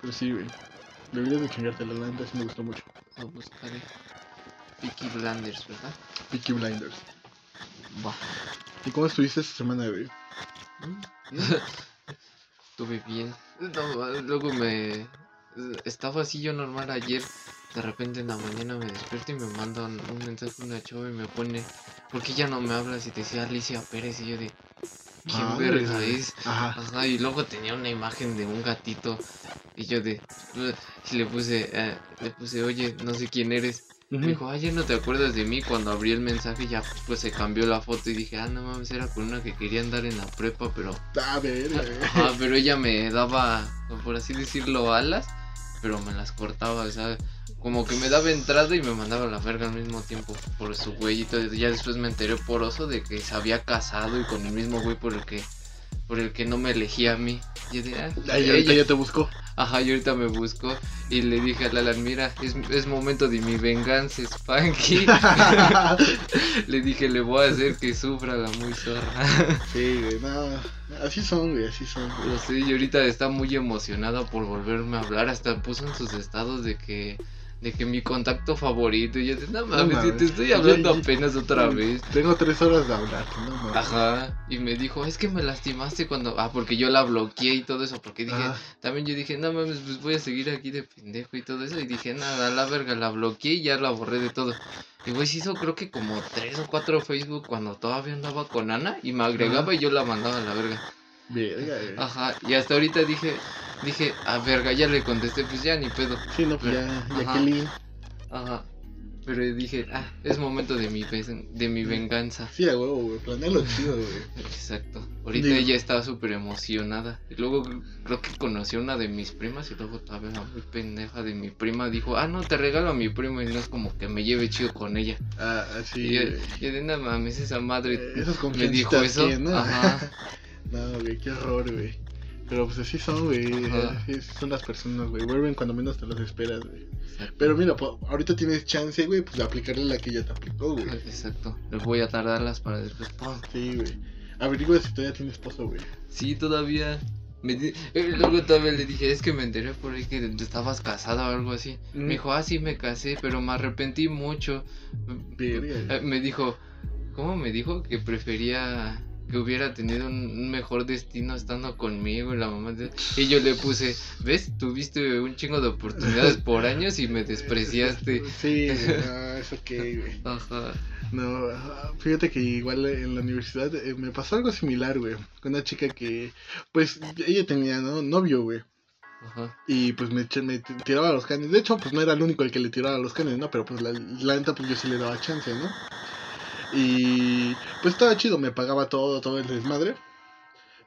Pero sí, güey. Deberías de chingarte la neta, sí me gustó mucho. Lo buscaré. Peaky Blinders, ¿verdad? Peaky Blinders. Va. ¿Y cómo estuviste esta semana, güey? Estuve bien. No, luego me... Estaba así yo normal ayer. De repente en la mañana me despierto y me mandan un mensaje una chava y me pone... ¿Por qué ya no me hablas? Y te decía Alicia Pérez y yo de... ¿Quién verga es? Ajá. Ajá, y luego tenía una imagen de un gatito. Y yo de... Y le puse... eh, le puse, oye, no sé quién eres. Me dijo, ayer no te acuerdas de mí cuando abrí el mensaje ya pues se cambió la foto y dije, ah no mames, era con una que quería andar en la prepa, pero A ver, ah, pero ella me daba, por así decirlo, alas, pero me las cortaba, o sea, como que me daba entrada y me mandaba a la verga al mismo tiempo por su güey y todo. Ya después me enteré por oso de que se había casado y con el mismo güey por el que por el que no me elegía a mí. Y yo de, ah, Ahí ahorita ella- ya te buscó. Ajá, y ahorita me buscó y le dije a Lalan, mira, es, es momento de mi venganza, Spanky. le dije, le voy a hacer que sufra la muy zorra. sí, güey, no. Así son, güey, así son. güey. Lo sé, y ahorita está muy emocionada por volverme a hablar. Hasta puso en sus estados de que de que mi contacto favorito. Y yo de, no mames, te estoy hablando apenas otra vez. Tengo tres horas de hablar, no mames. Ajá, y me dijo, es que me lastimaste cuando. Ah, porque yo la bloqueé y todo eso. Porque dije, también yo dije, no mames, pues voy a seguir aquí de pendejo y todo eso. Y dije, nada, la verga, la bloqueé y ya la borré de todo. Y güey, se hizo creo que como tres o cuatro Facebook cuando todavía andaba con Ana. Y me agregaba y yo la mandaba a la verga. Verga, güey. Ajá, y hasta ahorita dije, dije, a verga, ya le contesté, pues ya ni pedo. Sí, no, pues ya, Ajá. Jacqueline. Ajá. Pero dije, ah, es momento de mi, de mi venganza. Sí, a huevo, güey. Planealo chido, güey. Exacto. Ahorita Digo- ella estaba súper emocionada. Y luego cr- creo que conoció una de mis primas y luego todavía la muy pendeja de mi prima dijo, ah, no, te regalo a mi prima y no es como que me lleve chido con ella. Ah, y así. yo, güey. yo de nada mames, esa madre Eh, me dijo eso. que, ¿no? Ajá. No, güey, qué horror, güey. Pero pues así son, güey. Así son las personas, güey. Vuelven cuando menos te las esperas, güey. Pero mira, po- ahorita tienes chance, güey, pues de aplicarle la que ya te aplicó, güey. Exacto. Les voy a tardarlas para después. ¡pum! Sí, güey. Averigua si todavía tienes esposo, güey. Sí, todavía. Me di- eh, Luego todavía le dije, es que me enteré por ahí que estabas casada o algo así. Mm. Me dijo, ah, sí, me casé, pero me arrepentí mucho. Eh, Me dijo, ¿cómo me dijo? Que prefería que hubiera tenido un, mejor destino estando conmigo y la mamá de- Y yo le puse, ¿ves? Tuviste un chingo de oportunidades por años y me despreciaste. Sí, no, es ok, güey. Ajá. No, ah, fíjate que igual en la universidad eh, me pasó algo similar, güey. Con una chica que, pues, ella tenía, ¿no? Novio, güey. Ajá. Y pues me, me tiraba los canes. De hecho, pues no era el único el que le tiraba los canes, ¿no? Pero pues la, la neta, pues yo sí le daba chance, ¿no? Y pues estaba chido, me pagaba todo, todo el desmadre.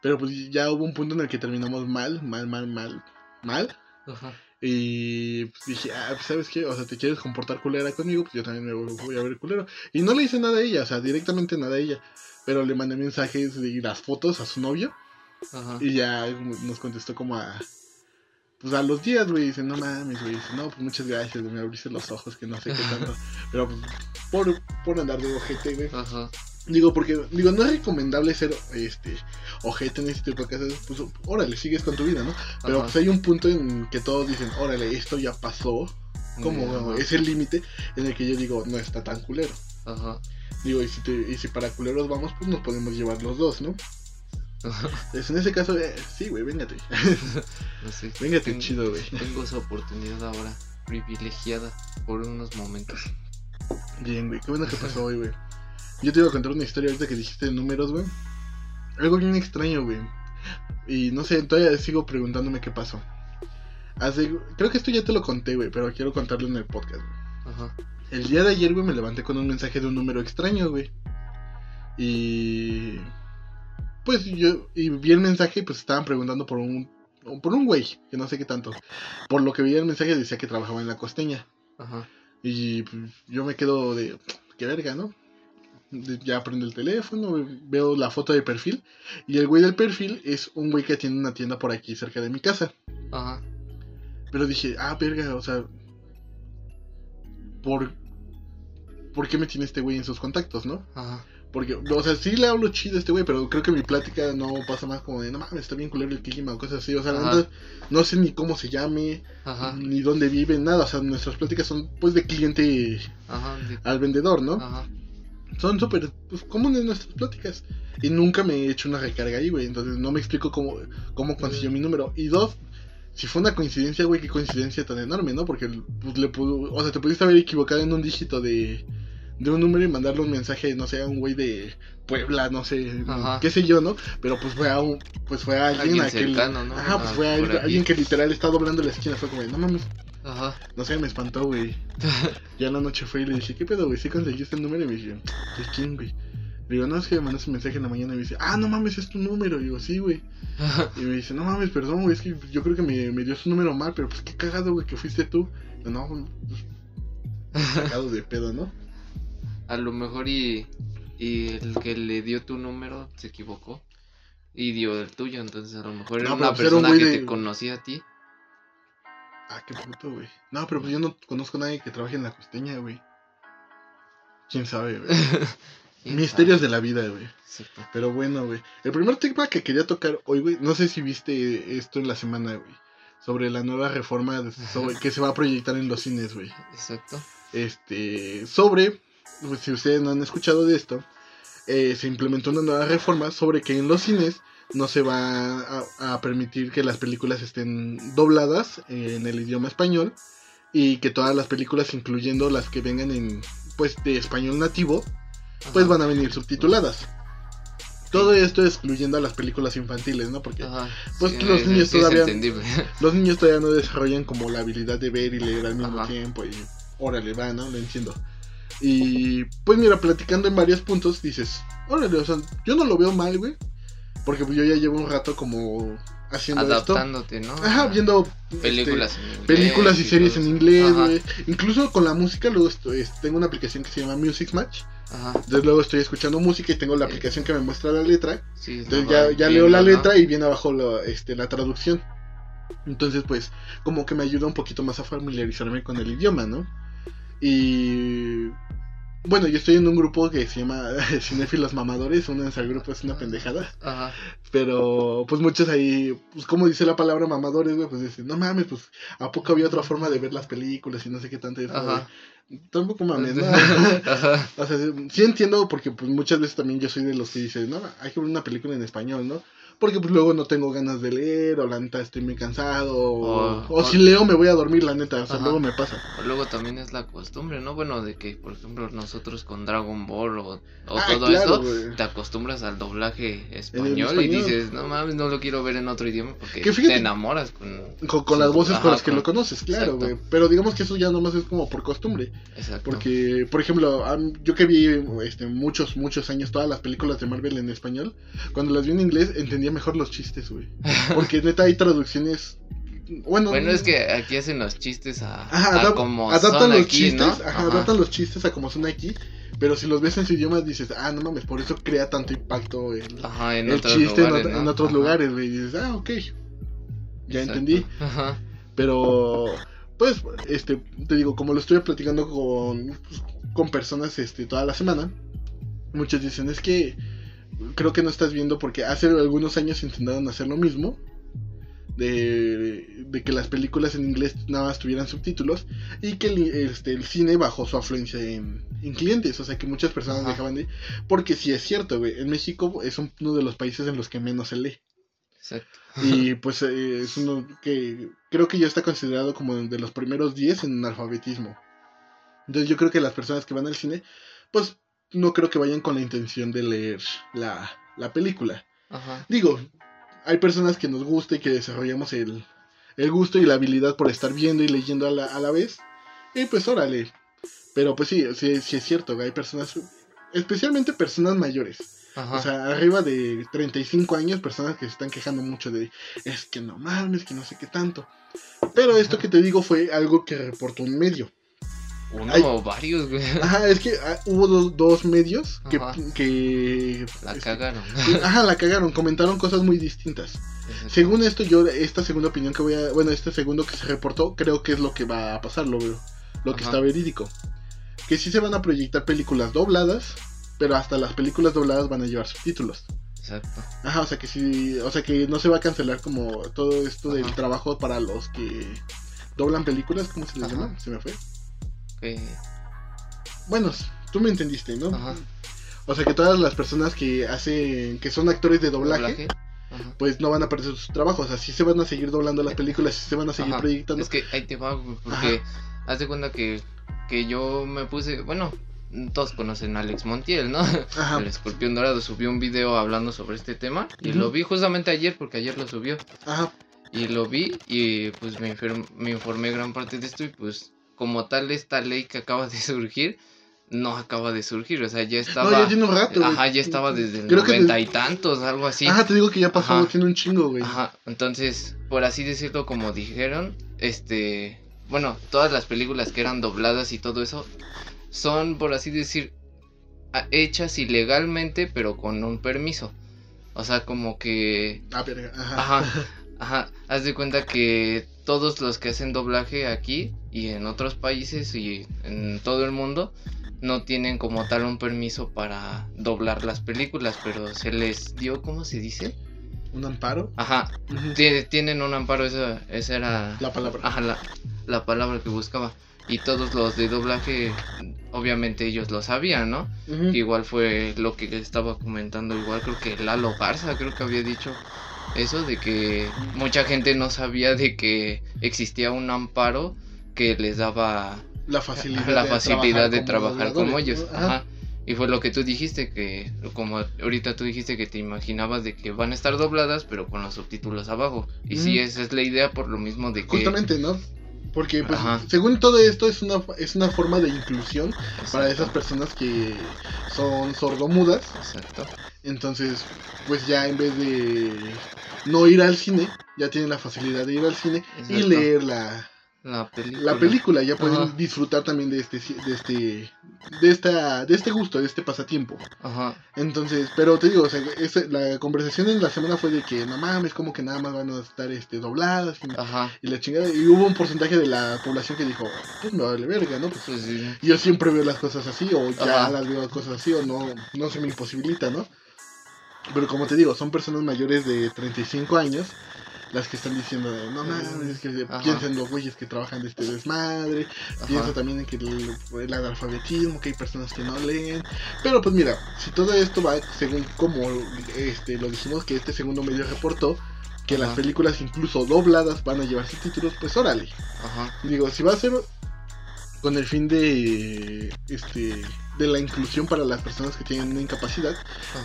Pero pues ya hubo un punto en el que terminamos mal, mal, mal, mal, mal. Ajá. Y pues dije, ah, pues sabes qué, o sea, te quieres comportar culera conmigo, pues yo también me voy a ver culero. Y no le hice nada a ella, o sea, directamente nada a ella. Pero le mandé mensajes y las fotos a su novio. Ajá. Y ya nos contestó como a. Pues a los días, güey. Dice, no mames, güey. Dice, no, pues muchas gracias. Me abriste los ojos, que no sé qué tanto. Pero pues, por, por andar de ojete, güey. Ajá. Digo, porque, digo, no es recomendable ser este ojete en este tipo de casos. Pues, órale, sigues con tu vida, ¿no? Pero Ajá. pues hay un punto en que todos dicen, órale, esto ya pasó. Como es el límite en el que yo digo, no está tan culero. Ajá. Digo, y si, te, y si para culeros vamos, pues nos podemos llevar los dos, ¿no? Es en ese caso, eh, sí, güey, véngate. No sé. véngate Tengo- chido, güey. Tengo esa oportunidad ahora, privilegiada por unos momentos. Bien, güey, qué bueno que pasó hoy, güey. Yo te iba a contar una historia ahorita que dijiste de números, güey. Algo bien extraño, güey. Y no sé, todavía sigo preguntándome qué pasó. Hace, creo que esto ya te lo conté, güey, pero quiero contarlo en el podcast, güey. Ajá. El día de ayer, güey, me levanté con un mensaje de un número extraño, güey. Y... Pues yo y vi el mensaje y pues estaban preguntando por un por un güey, que no sé qué tanto. Por lo que vi el mensaje decía que trabajaba en la costeña. Ajá. Y pues, yo me quedo de, qué verga, ¿no? Ya prendo el teléfono, veo la foto de perfil. Y el güey del perfil es un güey que tiene una tienda por aquí cerca de mi casa. Ajá. Pero dije, ah, verga, o sea, ¿por, ¿por qué me tiene este güey en sus contactos, no? Ajá. Porque, o sea, sí le hablo chido a este güey, pero creo que mi plática no pasa más como de, no mames, está bien culero el clima o cosas así. O sea, no, sé ni cómo se llame, Ajá, ni dónde vive, nada. O sea, nuestras pláticas son pues de cliente ajá, al vendedor, ¿no? ajá. Son súper pues, comunes nuestras pláticas. Y nunca me he hecho una recarga ahí, güey. Entonces no me explico cómo, cómo consiguió mi número. Y dos, si fue una coincidencia, güey, qué coincidencia tan enorme, ¿no? Porque pues, le pudo, o sea, te pudiste haber equivocado en un dígito de, de un número y mandarle un mensaje, no sé, a un güey de Puebla, no sé, Ajá. qué sé yo, ¿no? Pero pues fue a un, pues fue a alguien, Alguien a que- ¿no? Ajá, pues Ah, fue a por alguien, aquí. que literal está doblando la esquina. Fue como, no mames, Ajá. no sé, me espantó, güey. Ya en la noche fue y le dije, ¿qué pedo, güey? ¿Sí conseguiste el número? Y me dice, ¿de quién, güey? Le digo, no, es que me mandaste un mensaje en la mañana y me dice, ah, no mames, es tu número. Y digo, sí, güey. Y me dice, no mames, perdón, güey, es que yo creo que me, me dio su número mal, pero pues qué cagado, güey, que fuiste tú. Y yo, no, pues, cagado de pedo, ¿no? A lo mejor y, y el que le dio tu número se equivocó y dio el tuyo, entonces a lo mejor era No, una pues era un persona que de- te conocía a ti. Ah, qué puto, güey. No, pero pues yo no conozco a nadie que trabaje en la costeña, güey. ¿Quién sabe, güey? ¿Quién Misterios sabe? de la vida, güey. Pero bueno, güey. El primer tema que quería tocar hoy, güey, no sé si viste esto en la semana, güey. Sobre la nueva reforma de- sobre, que se va a proyectar en los cines, güey. Exacto. Este, sobre, pues, si ustedes no han escuchado de esto, eh, se implementó una nueva reforma sobre que en los cines no se va a, a permitir que las películas estén dobladas en el idioma español y que todas las películas, incluyendo las que vengan en, pues, de español nativo, pues Ajá. van a venir subtituladas. Todo esto excluyendo a las películas infantiles, ¿no? Porque Ajá. Pues Sí, los es- niños sí todavía- los niños todavía no desarrollan como la habilidad de ver y leer al mismo Ajá. tiempo y órale, va, ¿no? Lo entiendo. Y pues mira, platicando en varios puntos, dices, órale, o sea, yo no lo veo mal, güey. Porque pues, yo ya llevo un rato como haciendo Adaptándote, ¿no? Ajá, viendo este, películas en inglés. películas y series en inglés, güey. Incluso con la música, luego estoy- tengo una aplicación que se llama Music Match. Ajá. Entonces luego estoy escuchando música y tengo la aplicación que me muestra la letra. Sí, Entonces ya, leo la letra y viene abajo la, este, la traducción. Entonces, pues, como que me ayuda un poquito más a familiarizarme con el idioma, ¿no? Y bueno, yo estoy en un grupo que se llama Cinéfilos Mamadores, uno de grupo es una pendejada. Ajá. Pero, pues muchos ahí, pues como dice la palabra mamadores, güey, pues dicen, no mames, pues, ¿a poco había otra forma de ver las películas y no sé qué tanto? Y es como Ajá. Tampoco mames, ¿no? Ajá. O sea, sí- sí entiendo porque pues muchas veces también yo soy de los que dicen, no, hay que ver una película en español, ¿no? Porque pues luego no tengo ganas de leer, o la neta estoy muy cansado, o, O- o o- si leo me voy a dormir, la neta, o sea, Ajá. luego me pasa. O Luego también es la costumbre, ¿no? Bueno, de que, por ejemplo, nosotros con Dragon Ball o, o Ah, todo claro, güey. te acostumbras al doblaje español, y dices, no mames, no lo quiero ver en otro idioma porque Que fíjate- te enamoras con... Con, con las voces con las que con- lo conoces, claro, güey. Pero digamos que eso ya nomás es como por costumbre. Exacto. Porque, por ejemplo, yo que vi este, muchos, muchos años todas las películas de Marvel en español, cuando las vi en inglés entendía mejor los chistes, güey. Porque neta hay traducciones... Bueno, Bueno, es que aquí hacen los chistes a, Ajá, a adap- como adaptan son los aquí, chistes, ¿no? ajá, Ajá. adaptan los chistes a como son aquí, pero si los ves en su idioma dices, ah, no mames, por eso crea tanto impacto el, Ajá, en el otros chiste en lugares, ot- ¿no? en, otros lugares, güey, y dices, ah, ok, ya Exacto. entendí, Ajá. pero, pues, este, te digo, como lo estoy platicando con, pues, con personas, este, toda la semana, muchos dicen, es que creo que no estás viendo porque hace algunos años intentaron hacer lo mismo, de, de que las películas en inglés nada más tuvieran subtítulos y que el, este, el cine bajó su afluencia en, en clientes, o sea que muchas personas Ajá. dejaban de... Porque sí es cierto, güey, en México es un- uno de los países en los que menos se lee. Exacto. Y pues eh, es uno que creo que ya está considerado como de los primeros 10 en alfabetismo. Entonces yo creo que las personas que van al cine, pues no creo que vayan con la intención de leer la, la película. Ajá. Digo, hay personas que nos gusta y que desarrollamos el, el gusto y la habilidad por estar viendo y leyendo a la, a la vez. Y pues órale. Pero pues sí, sí, sí es cierto, hay personas, especialmente personas mayores. Ajá. O sea, arriba de 35 años, personas que se están quejando mucho de, es que no mames, que no sé qué tanto. Pero esto que te digo fue algo que reportó un medio. Uno o varios, güey. Ajá, es que ah, hubo dos, dos medios que... Que La este, cagaron. Ajá, la cagaron, comentaron cosas muy distintas. Según esto, yo, esta segunda opinión que voy a. Bueno, este segundo que se reportó, creo que es lo que va a pasar, lo veo. Lo que está verídico. Que sí se van a proyectar películas dobladas pero hasta las películas dobladas van a llevar subtítulos. Exacto. Ajá, o sea que sí, o sea que no se va a cancelar como todo esto del trabajo para los que doblan películas, ¿cómo se les Ajá. llama? Se me fue. Que- Bueno, tú me entendiste, ¿no? Ajá. O sea que todas las personas que hacen, que son actores de doblaje, doblaje. Ajá. pues no van a perder sus trabajos, o sea, sí se van a seguir doblando las películas, sí se van a seguir Ajá. proyectando. Es que ahí te va, porque haz de cuenta que, que yo me puse, bueno, todos conocen a Alex Montiel, ¿no? Ajá. El escorpión dorado subió un video hablando sobre este tema y lo vi justamente ayer porque ayer lo subió Ajá. y lo vi y pues me, me informé gran parte de esto y pues como tal esta ley que acaba de surgir no acaba de surgir, o sea, ya estaba... No, ya tiene un rato. Ajá, ya estaba desde el noventa y tantos, algo así. Ajá, te digo que ya pasó, Ajá. tiene un chingo, güey. Ajá, entonces, por así decirlo, como dijeron, este, bueno, todas las películas que eran dobladas y todo eso son, por así decir, hechas ilegalmente, pero con un permiso. O sea, como que, Ah, verga, ajá. ajá, ajá, haz de cuenta que todos los que hacen doblaje aquí y en otros países y en todo el mundo no tienen como tal un permiso para doblar las películas, pero se les dio, ¿cómo se dice? Un amparo. Ajá, tienen un amparo, esa, esa era La palabra. ajá, la, la palabra que buscaba. Y todos los de doblaje, obviamente ellos lo sabían, ¿no? Igual fue lo que estaba comentando, igual creo que Lalo Garza creo que había dicho eso, de que mucha gente no sabía de que existía un amparo que les daba La facilidad, la facilidad de trabajar como ellos. Ajá. Y fue lo que tú dijiste, que como ahorita tú dijiste que te imaginabas de que van a estar dobladas, pero con los subtítulos abajo. Y sí, Ujú. esa es la idea por lo mismo de que... Justamente, ¿no? Porque, pues, Ajá. según todo esto, es una, es una forma de inclusión para esas personas que son sordomudas. Exacto. Entonces, pues ya en vez de no ir al cine, ya tienen la facilidad de ir al cine y leer la, La película. la película. Ya pueden Ajá. disfrutar también de este, de este, de esta, de este gusto, de este pasatiempo. Ajá. Entonces, pero te digo, o sea, la conversación en la semana fue de que no mames, como que nada más van a estar este, dobladas y, Ajá. y la chingada. Y hubo un porcentaje de la población que dijo, pues me vale verga, ¿no? Pues Pues sí. yo siempre veo las cosas así, o ya Ajá. las veo cosas así, o no, no se me imposibilita, ¿no? Pero como te digo, son personas mayores de 35 años las que están diciendo, de, no mames, es que piensen los güeyes que trabajan de este desmadre, pienso Ajá. también en que el, el analfabetismo, que hay personas que no leen. Pero pues mira, si todo esto va según como este lo dijimos que este segundo medio reportó, que las películas incluso dobladas van a llevar subtítulos, pues órale. Ajá. Digo, si va a ser con el fin de este de la inclusión para las personas que tienen una incapacidad,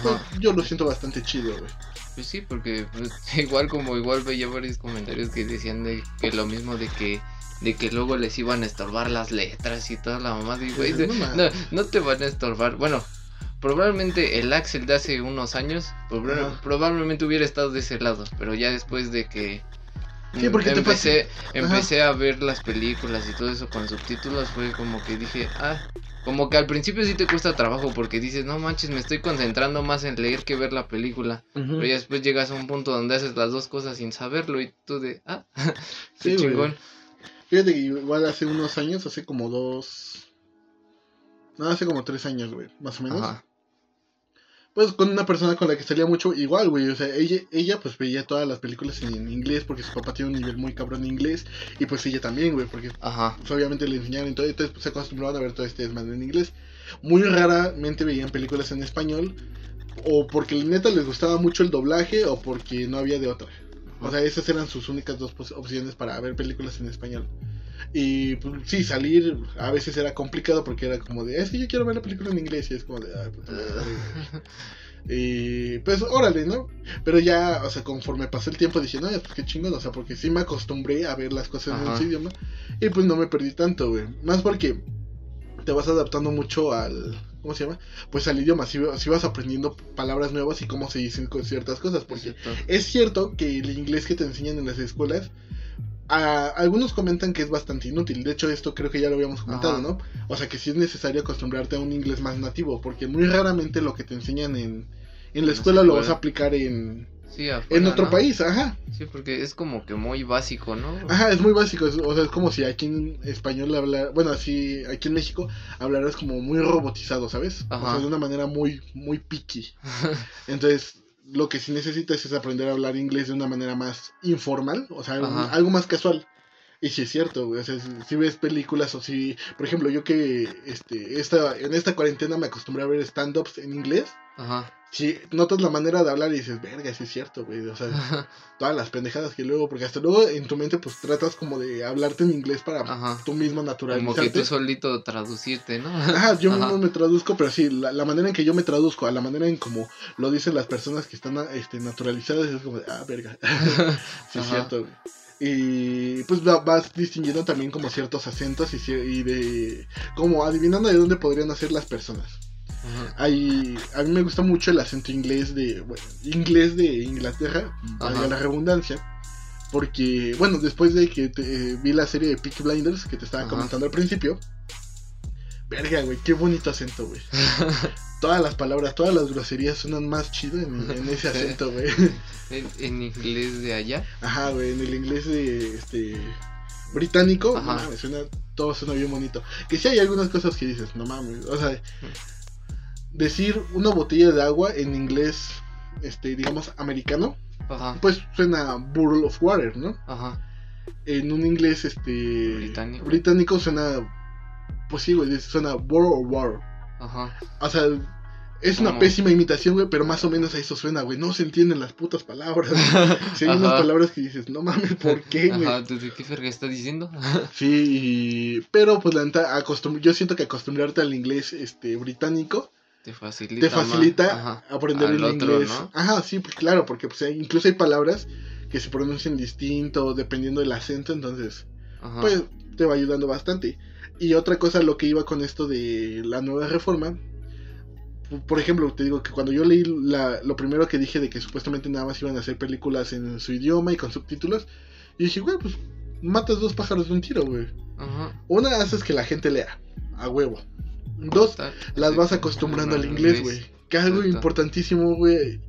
pues yo lo siento bastante chido, güey. Pues sí, porque pues, igual como igual veía varios comentarios que decían de que lo mismo de que de que luego les iban a estorbar las letras y toda la mamá y güey, Pues, no no, no te van a estorbar. Bueno, probablemente el Axel de hace unos años proba- probablemente hubiera estado de ese lado, pero ya después de que Sí, porque te empecé Ajá. empecé a ver las películas y todo eso con subtítulos fue como que dije, ah, como que al principio sí te cuesta trabajo porque dices, no manches, me estoy concentrando más en leer que ver la película. Pero ya después llegas a un punto donde haces las dos cosas sin saberlo y tú de, ah, Sí, qué chingón. Fíjate que igual hace unos años, hace como dos... No, hace como tres años, güey, más o menos. Ajá, Pues con una persona con la que salía mucho, igual, güey. O sea, ella, ella pues veía todas las películas en inglés porque su papá tiene un nivel muy cabrón de inglés. Y pues ella también, güey, porque ajá, pues, obviamente le enseñaron y todo. Entonces pues, se acostumbraban a ver todo este desmadre en inglés. Muy raramente veían películas en español. O porque neta les gustaba mucho el doblaje o porque no había de otra. O sea, esas eran sus únicas dos opciones para ver películas en español. Y pues, sí, salir a veces era complicado porque era como de, es que yo quiero ver la película en inglés. Y es como de, ay, puta madre". Y pues órale, ¿no? Pero ya, o sea, conforme pasó el tiempo dije, no, pues qué chingón, o sea, porque sí me acostumbré a ver las cosas en ese idioma. Y pues no me perdí tanto, güey. Más porque te vas adaptando mucho al. ¿Cómo se llama? Pues al idioma. Si, si vas aprendiendo palabras nuevas y cómo se dicen ciertas cosas. Porque es cierto que el inglés que te enseñan en las escuelas. a- algunos comentan que es bastante inútil. De hecho, esto creo que ya lo habíamos comentado, Ajá. ¿no? O sea que sí es necesario acostumbrarte a un inglés más nativo. Porque muy raramente lo que te enseñan en, en la escuela lo vas a aplicar en, Sí, en afuera, otro ¿no? país, ajá. Sí, porque es como que muy básico, ¿no? Ajá, es muy básico, es- o sea, es como si aquí en español hablar, bueno, así aquí en México hablaras como muy robotizado, ¿sabes? O Ajá. sea, de una manera muy muy picky. Entonces, lo que sí necesitas es aprender a hablar inglés de una manera más informal, o sea, algo, más casual. Y si es cierto, güey, o sea, si, si ves películas o si, por ejemplo, yo que este esta en esta cuarentena me acostumbré a ver stand-ups en inglés, Ajá. si notas la manera de hablar y dices, "Verga, sí es cierto, güey", o sea, todas las pendejadas que luego, porque hasta luego en tu mente pues tratas como de hablarte en inglés para Ajá. tú mismo Como naturalizarte. que tú solito traducirte, ¿no? Ajá, yo mismo me traduzco, pero sí, la, la manera en que yo me traduzco, a la manera en como lo dicen las personas que están este, naturalizadas, es como de, ah, verga. sí, es cierto, güey. Y pues va- vas distinguiendo también como ciertos acentos y, y de. como adivinando de dónde podrían nacer las personas. Ajá. Hay, a mí me gusta mucho el acento inglés de, bueno, inglés de Inglaterra, Ajá. la redundancia. Porque, bueno, después de que te- eh, vi la serie de Peaky Blinders que te estaba Ajá. comentando al principio, verga, güey, qué bonito acento, güey. Todas las palabras, todas las groserías suenan más chido en, en ese acento, güey. en, en inglés de allá. Ajá, güey, en el inglés de, este, británico, no Ajá. suena, todo suena bien bonito. Que sí hay algunas cosas que dices, no mames, o sea, decir una botella de agua en inglés, este, digamos, americano, Ajá. pues suena bottle of water, ¿no? Ajá. En un inglés, este, Británico. británico suena, pues sí, güey, suena bottle of water. Ajá. O sea, es una ¿Cómo? pésima imitación, güey, pero más o menos a eso suena, güey. No se entienden las putas palabras. Si hay unas palabras que dices, no mames, ¿por qué, güey? Ajá, ¿tú qué verga estás diciendo? Sí, y- pero pues la neta, acostum- yo siento que acostumbrarte al inglés este británico Te facilita. te aprender el inglés. ¿no? Ajá, sí, pues claro, porque pues, incluso hay palabras que se pronuncian distinto dependiendo del acento, entonces Ajá. pues te va ayudando bastante. Y otra cosa, lo que iba con esto de la nueva reforma, por ejemplo, te digo que cuando yo leí la, lo primero que dije de que supuestamente nada más iban a hacer películas en su idioma y con subtítulos, y dije, güey, pues matas dos pájaros de un tiro, güey. Ajá. Una, haces que la gente lea, a huevo. Dos, las vas acostumbrando al inglés, güey. Que es algo importantísimo, güey.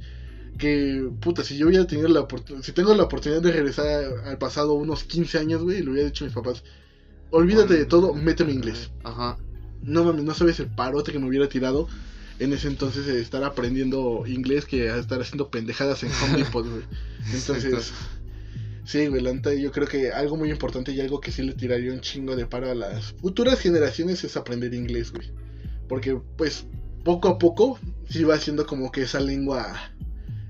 Que, puta, si yo hubiera tenido la oportunidad, si tengo la oportunidad de regresar al pasado unos 15 años, güey, le hubiera dicho a mis papás, olvídate de todo, méteme inglés. Ajá. No mames, no sabes el parote que me hubiera tirado en ese entonces de estar aprendiendo inglés que estar haciendo pendejadas en Home Depot, güey. Entonces. Sí, güey, yo creo que algo muy importante y algo que sí le tiraría un chingo de paro a las futuras generaciones es aprender inglés, güey. Porque, pues, poco a poco sí va siendo como que esa lengua,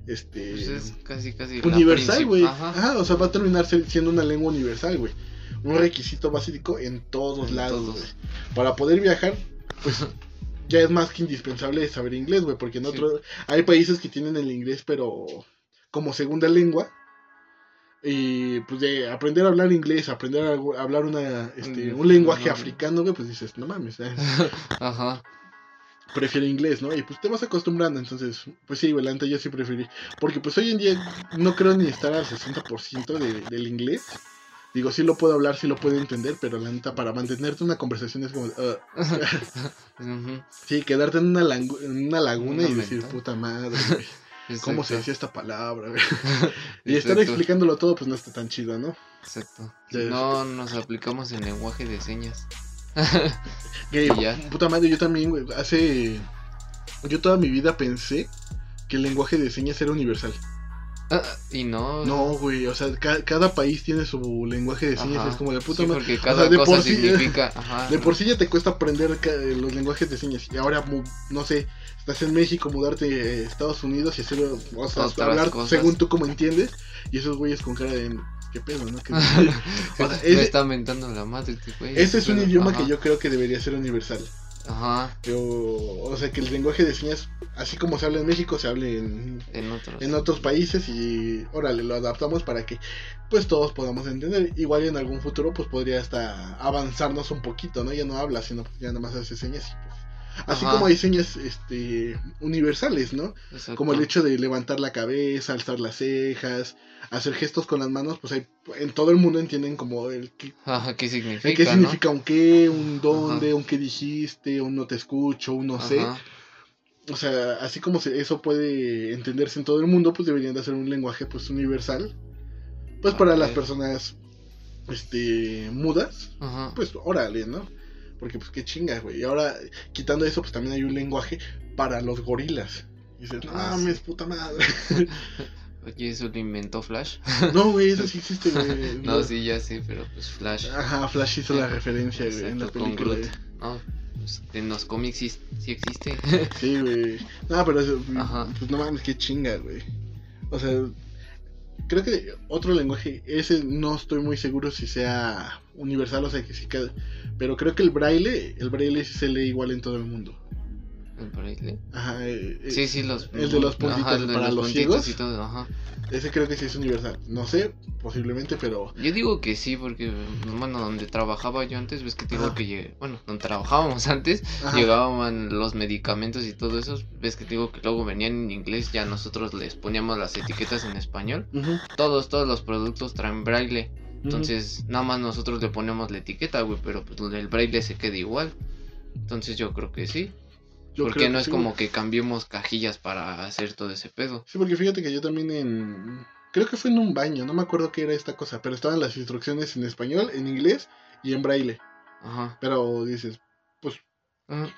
este... Pues es casi, casi. universal, güey. Ajá. Ajá, o sea, va a terminar siendo una lengua universal, güey. Un requisito básico en todos En lados, todos. güey. Para poder viajar, pues ya es más que indispensable saber inglés, güey, porque en Sí. otro hay países que tienen el inglés pero como segunda lengua. Y pues de aprender a hablar inglés, aprender a hablar una, este, un lenguaje no. africano, güey, pues dices, no mames, eh, Ajá. prefiero inglés, ¿no? Y pues te vas acostumbrando, entonces, pues sí, güey, la neta yo sí preferí. Porque pues hoy en día no creo ni estar al 60% de, del inglés. Digo, sí lo puedo hablar, sí lo puedo entender, pero la neta para mantenerte una conversación es como, uh, sí, quedarte en una, langu- en una laguna Una y decir, puta madre, güey, ¿cómo se decía esta palabra? Y estar explicándolo todo, pues no está tan chido, ¿no? Exacto. No nos aplicamos en lenguaje de señas. Que, Y ya. puta madre, yo también, güey, hace... Yo toda mi vida pensé que el lenguaje de señas era universal. Ah, y no. No, güey, o sea, ca- cada país tiene su lenguaje de señas, Ajá. es como de puta Sí, madre. porque O cada sea, de cosa por sí- significa. Ajá. De por sí ya te cuesta aprender los lenguajes de señas. Y ahora, no sé, estás en México, mudarte a Estados Unidos y hacer, o sea, hablar cosas. según tú como entiendes. Y esos güeyes con cara de, ¿qué pedo, no? Que- o sea, Me ese, está mentando la madre, este güey. ese es un idioma ajá, que yo creo que debería ser universal. Ajá. Pero, o sea, que el lenguaje de señas, así como se habla en México, se hable en, En otros. en otros países y órale, lo adaptamos para que pues todos podamos entender. Igual en algún futuro pues podría hasta avanzarnos un poquito, ¿no? Ya no habla, sino ya nada más hace señas y así Ajá. como hay señas este universales, ¿no? Exacto. Como el hecho de levantar la cabeza, alzar las cejas, hacer gestos con las manos, pues hay en todo el mundo entienden como el qué, Ajá, ¿qué significa? el qué ¿no? significa un qué, un dónde, un qué dijiste, un no te escucho, un no sé. Ajá. o sea, así como se- eso puede entenderse en todo el mundo, pues deberían de hacer un lenguaje pues universal. Pues para las personas este mudas, Ajá. pues órale, ¿no? Porque pues qué chinga, güey. Y ahora, quitando eso, pues también hay un lenguaje para los gorilas. Y dices, no Ah, mames, sí. puta madre. Oye, eso lo inventó Flash. no, güey, eso sí existe, güey. No, sí, ya sé, pero pues Flash. Ajá, Flash hizo la referencia, güey, en la película. No, pues, en los cómics sí, sí existe. Sí, güey. No, pero eso, Ajá. pues no mames, qué chinga, güey. O sea, creo que otro lenguaje, ese no estoy muy seguro si sea universal, o sea, que sí. Pero creo que el braille, el braille se lee igual en todo el mundo. El braille. Ajá. eh, eh, Sí, sí, los. El de los puntitos Ajá, el de para los ciegos. y todo, ajá. Ese creo que sí es universal. No sé, posiblemente, pero... Yo digo que sí, porque, bueno, donde trabajaba yo antes, ves que te digo que llegué, bueno, donde trabajábamos antes, Ajá. llegaban los medicamentos y todo eso, ves que te digo que luego venían en inglés, ya nosotros les poníamos las etiquetas en español. Todos, todos los productos traen braille, entonces nada más nosotros le ponemos la etiqueta, güey, pero pues el braille se queda igual. Entonces yo creo que sí, Yo porque no es sí, como que cambiemos cajillas para hacer todo ese pedo. Sí, porque fíjate que yo también en... Creo que fue en un baño, no me acuerdo qué era esta cosa, pero estaban las instrucciones en español, en inglés y en braille. Ajá. Pero dices, pues Ajá.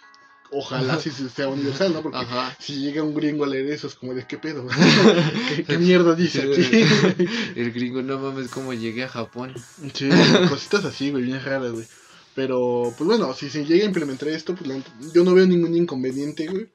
ojalá sí sea universal, ¿no? Porque Ajá. si llega un gringo a leer eso es como de qué pedo. ¿Qué, qué mierda dice aquí? El gringo, no mames, cómo llegué a Japón. sí, cositas así, güey, bien raras, güey. Pero, pues bueno, si se llega a implementar esto, pues la- yo no veo ningún inconveniente, güey.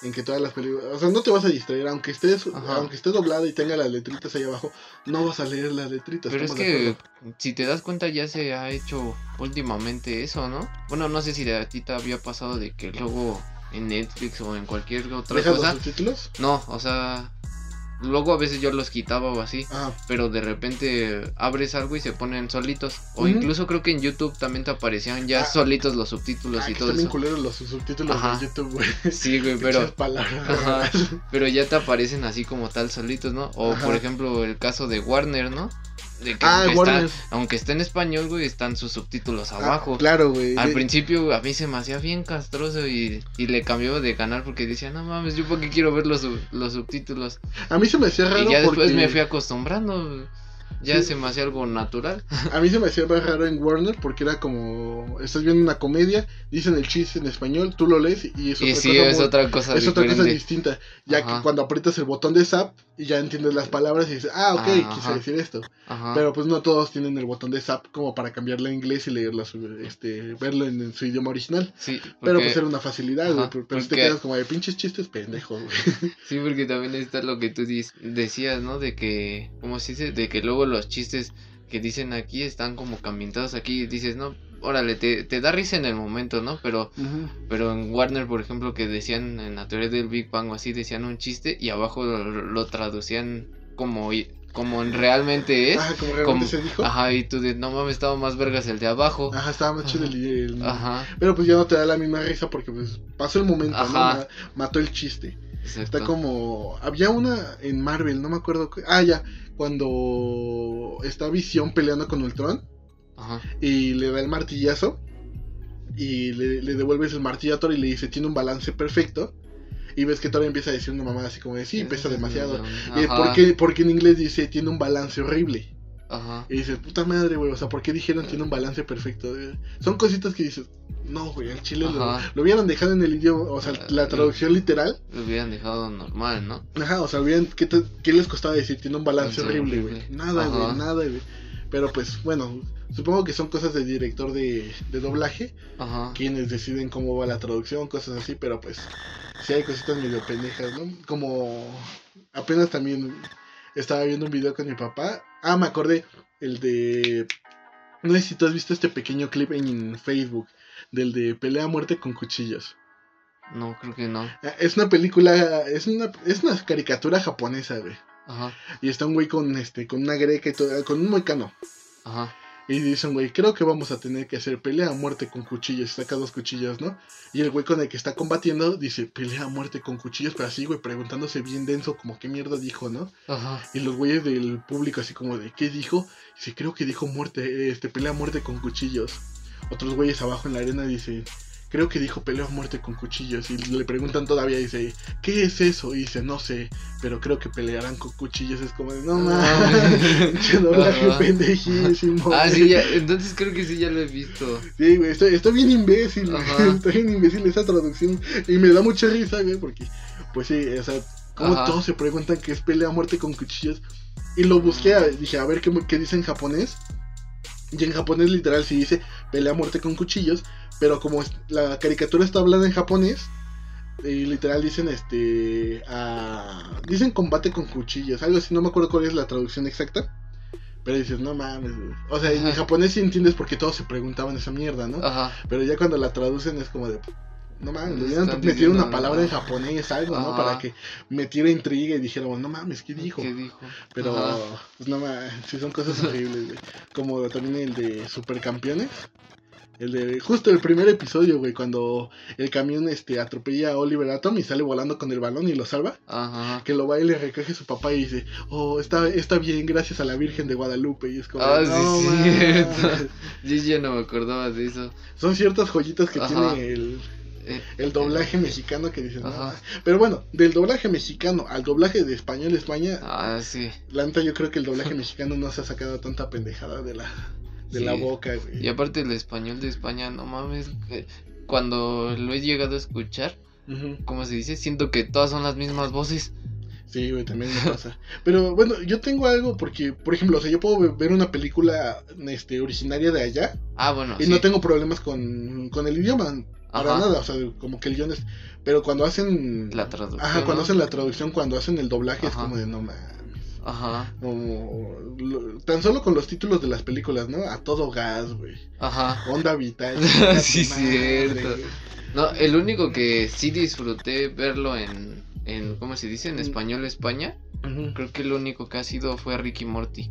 En que todas las películas, o sea, no te vas a distraer, aunque estés, Ajá. aunque esté doblada y tenga las letritas ahí abajo, no vas a leer las letritas. Pero es ¿estamos de que, si te das cuenta, ya se ha hecho últimamente eso, ¿no? Bueno, no sé si a ti te había pasado de que luego en Netflix o en cualquier otra ¿Dejas cosa. los subtítulos? No, o sea, luego a veces yo los quitaba o así. Ah, Pero de repente abres algo y se ponen solitos. O incluso creo que en YouTube también te aparecían ya Ah. solitos los subtítulos ah, y que todo eso. culeros los subtítulos Ajá. de YouTube, güey. Sí, güey, pero. Ajá. pero ya te aparecen así como tal solitos, ¿no? O Ajá. por ejemplo el caso de Warner, ¿no? De que Ah, aunque. Está, aunque esté en español, güey, están sus subtítulos Ah, abajo. claro, güey. Al principio a mí se me hacía bien castroso y, y le cambiaba de canal porque decía, no mames, yo por qué quiero ver los, los subtítulos. A mí se me hacía raro y ya después porque- me fui acostumbrando. Ya Sí. se me hacía algo natural. A mí se me hacía más raro en Warner porque era como estás viendo una comedia, dicen el chiste en español, tú lo lees y es y otra sí, cosa es muy- otra cosa es otra cosa distinta, ya Ajá. que cuando aprietas el botón de zap y ya entiendes las palabras y dices, ah, ok, Ah, quise ajá. decir esto. Ajá. Pero pues no todos tienen el botón de zap como para cambiarlo a inglés y leerlo, este, verlo en, en su idioma original. sí, Pero porque- pues era una facilidad, pero, si te porque- quedas como de pinches chistes pendejos, güey. Sí, porque también está lo que tú decías, ¿no? De que, ¿cómo se dice? De que luego los chistes que dicen aquí están como cambiados aquí. Dices, no, órale, te, te da risa en el momento, ¿no? Pero, pero en Warner, por ejemplo, que decían en la teoría del Big Bang o así, decían un chiste y abajo lo, lo traducían como, i- como en realmente es. Ajá, como realmente como- se dijo. Ajá, y tú de, no mames, estaba más vergas el de abajo. Ajá, estaba más chido el, el- Ajá, Pero pues ya no te da la misma risa porque pues pasó el momento, Mató el chiste. exacto. Está como. Había una en Marvel, no me acuerdo. Ah, ya. Cuando está Visión peleando con Ultron Ajá, y le da el martillazo y le, le devuelves el martillo a Thor y le dice: Tiene un balance perfecto. Y ves que Thor empieza a decir una mamada así como de: Sí, pesa demasiado. Y Ajá, ¿por qué? Porque en inglés dice: Tiene un balance horrible. Ajá. Y dices: Puta madre, güey. O sea, ¿por qué dijeron tiene un balance perfecto? Eh, Son cositas que dices: No, güey, al chile lo, lo hubieran dejado en el idioma. O sea, la Ah, traducción literal. Lo hubieran dejado normal, ¿no? Ajá, o sea, bien, ¿qué, te- qué les costaba decir? Tiene un balance horrible, güey. Nada, güey, nada, güey. Pero pues, bueno, supongo que son cosas de director de, de doblaje, Ajá. quienes deciden cómo va la traducción, cosas así, pero pues, sí hay cositas medio pendejas, ¿no? Como, apenas también estaba viendo un video con mi papá. Ah, me acordé, el de... No sé si tú has visto este pequeño clip en Facebook, del de pelea a muerte con cuchillos. No, creo que no. Ah, Es una película, es una, es una caricatura japonesa, güey. Ajá, Y está un güey con este, con una greca y todo, con un moicano. ajá. Y dice un güey, creo que vamos a tener que hacer pelea a muerte con cuchillos. Y saca dos cuchillos, ¿no? Y el güey con el que está combatiendo dice, pelea a muerte con cuchillos, pero así, güey, preguntándose bien denso, como qué mierda dijo, ¿no? Ajá. Y los güeyes del público así como de, ¿qué dijo? Dice, creo que dijo muerte, este, pelea a muerte con cuchillos. Otros güeyes abajo en la arena dicen, creo que dijo pelea a muerte con cuchillos. Y le preguntan todavía, dice, ¿qué es eso? Y dice, no sé, pero creo que pelearán con cuchillos. Es como de, no Ah. mames, doblaje pendejísimo. Ah, sí, ya, entonces creo que sí ya lo he visto. Sí, güey, estoy, estoy bien imbécil, güey, estoy bien imbécil esa traducción. Y me da mucha risa, güey, porque, pues sí, o sea, como Ajá. todos se preguntan que es pelea a muerte con cuchillos. Y lo busqué, dije, a ver qué, qué dice en japonés. Y en japonés literal sí dice pelea a muerte con cuchillos. Pero como la caricatura está hablada en japonés, y literal dicen este. ah, dicen combate con cuchillos, algo así, no me acuerdo cuál es la traducción exacta. Pero dices, no mames. O sea, en japonés sí entiendes por qué todos se preguntaban esa mierda, ¿no? Ajá. Pero ya cuando la traducen es como de. No mames, Le hubieran metido una palabra en japonés, algo, ¿no? Para que metiera intriga y dijéramos, no mames, ¿qué dijo? ¿Qué dijo? Pero, Ajá. pues no mames, sí son cosas horribles, güey. Como también el de Supercampeones. El de, justo el primer episodio, güey, cuando el camión este atropella a Oliver Atom y sale volando con el balón y lo salva. Ajá. Que lo va y le recoge su papá y dice, oh, está, está bien, gracias a la Virgen de Guadalupe. Y es como, Ah, no, sí, mames. cierto. Yo ya no me acordaba de eso. Son ciertas joyitas que Ajá. tiene el, Eh, el doblaje mexicano que dicen, no. Pero bueno, del doblaje mexicano al doblaje de español España, Ah, sí. la neta yo creo que el doblaje mexicano no se ha sacado tanta pendejada de la, de la boca, güey. Y aparte el español de España, no mames. Cuando lo he llegado a escuchar, Ujú. ¿cómo se dice? Siento que todas son las mismas voces. Sí, güey, también me pasa. Pero bueno, yo tengo algo porque, por ejemplo, o sea, yo puedo ve- ver una película este, originaria de allá Ah, bueno, y sí. no tengo problemas con, con el idioma, para Ajá. nada, o sea, como que el guion es... Pero cuando hacen... La traducción. Ajá, cuando hacen la traducción, cuando hacen el doblaje es como de no mames. Ajá, Como, lo- tan solo con los títulos de las películas, ¿no? A todo gas, güey. ajá. Onda vital. Sí, madre, cierto. No, el único que sí disfruté verlo en, en ¿cómo se dice? En Mm. español España, Ujú. creo que el único que ha sido fue Ricky Morty.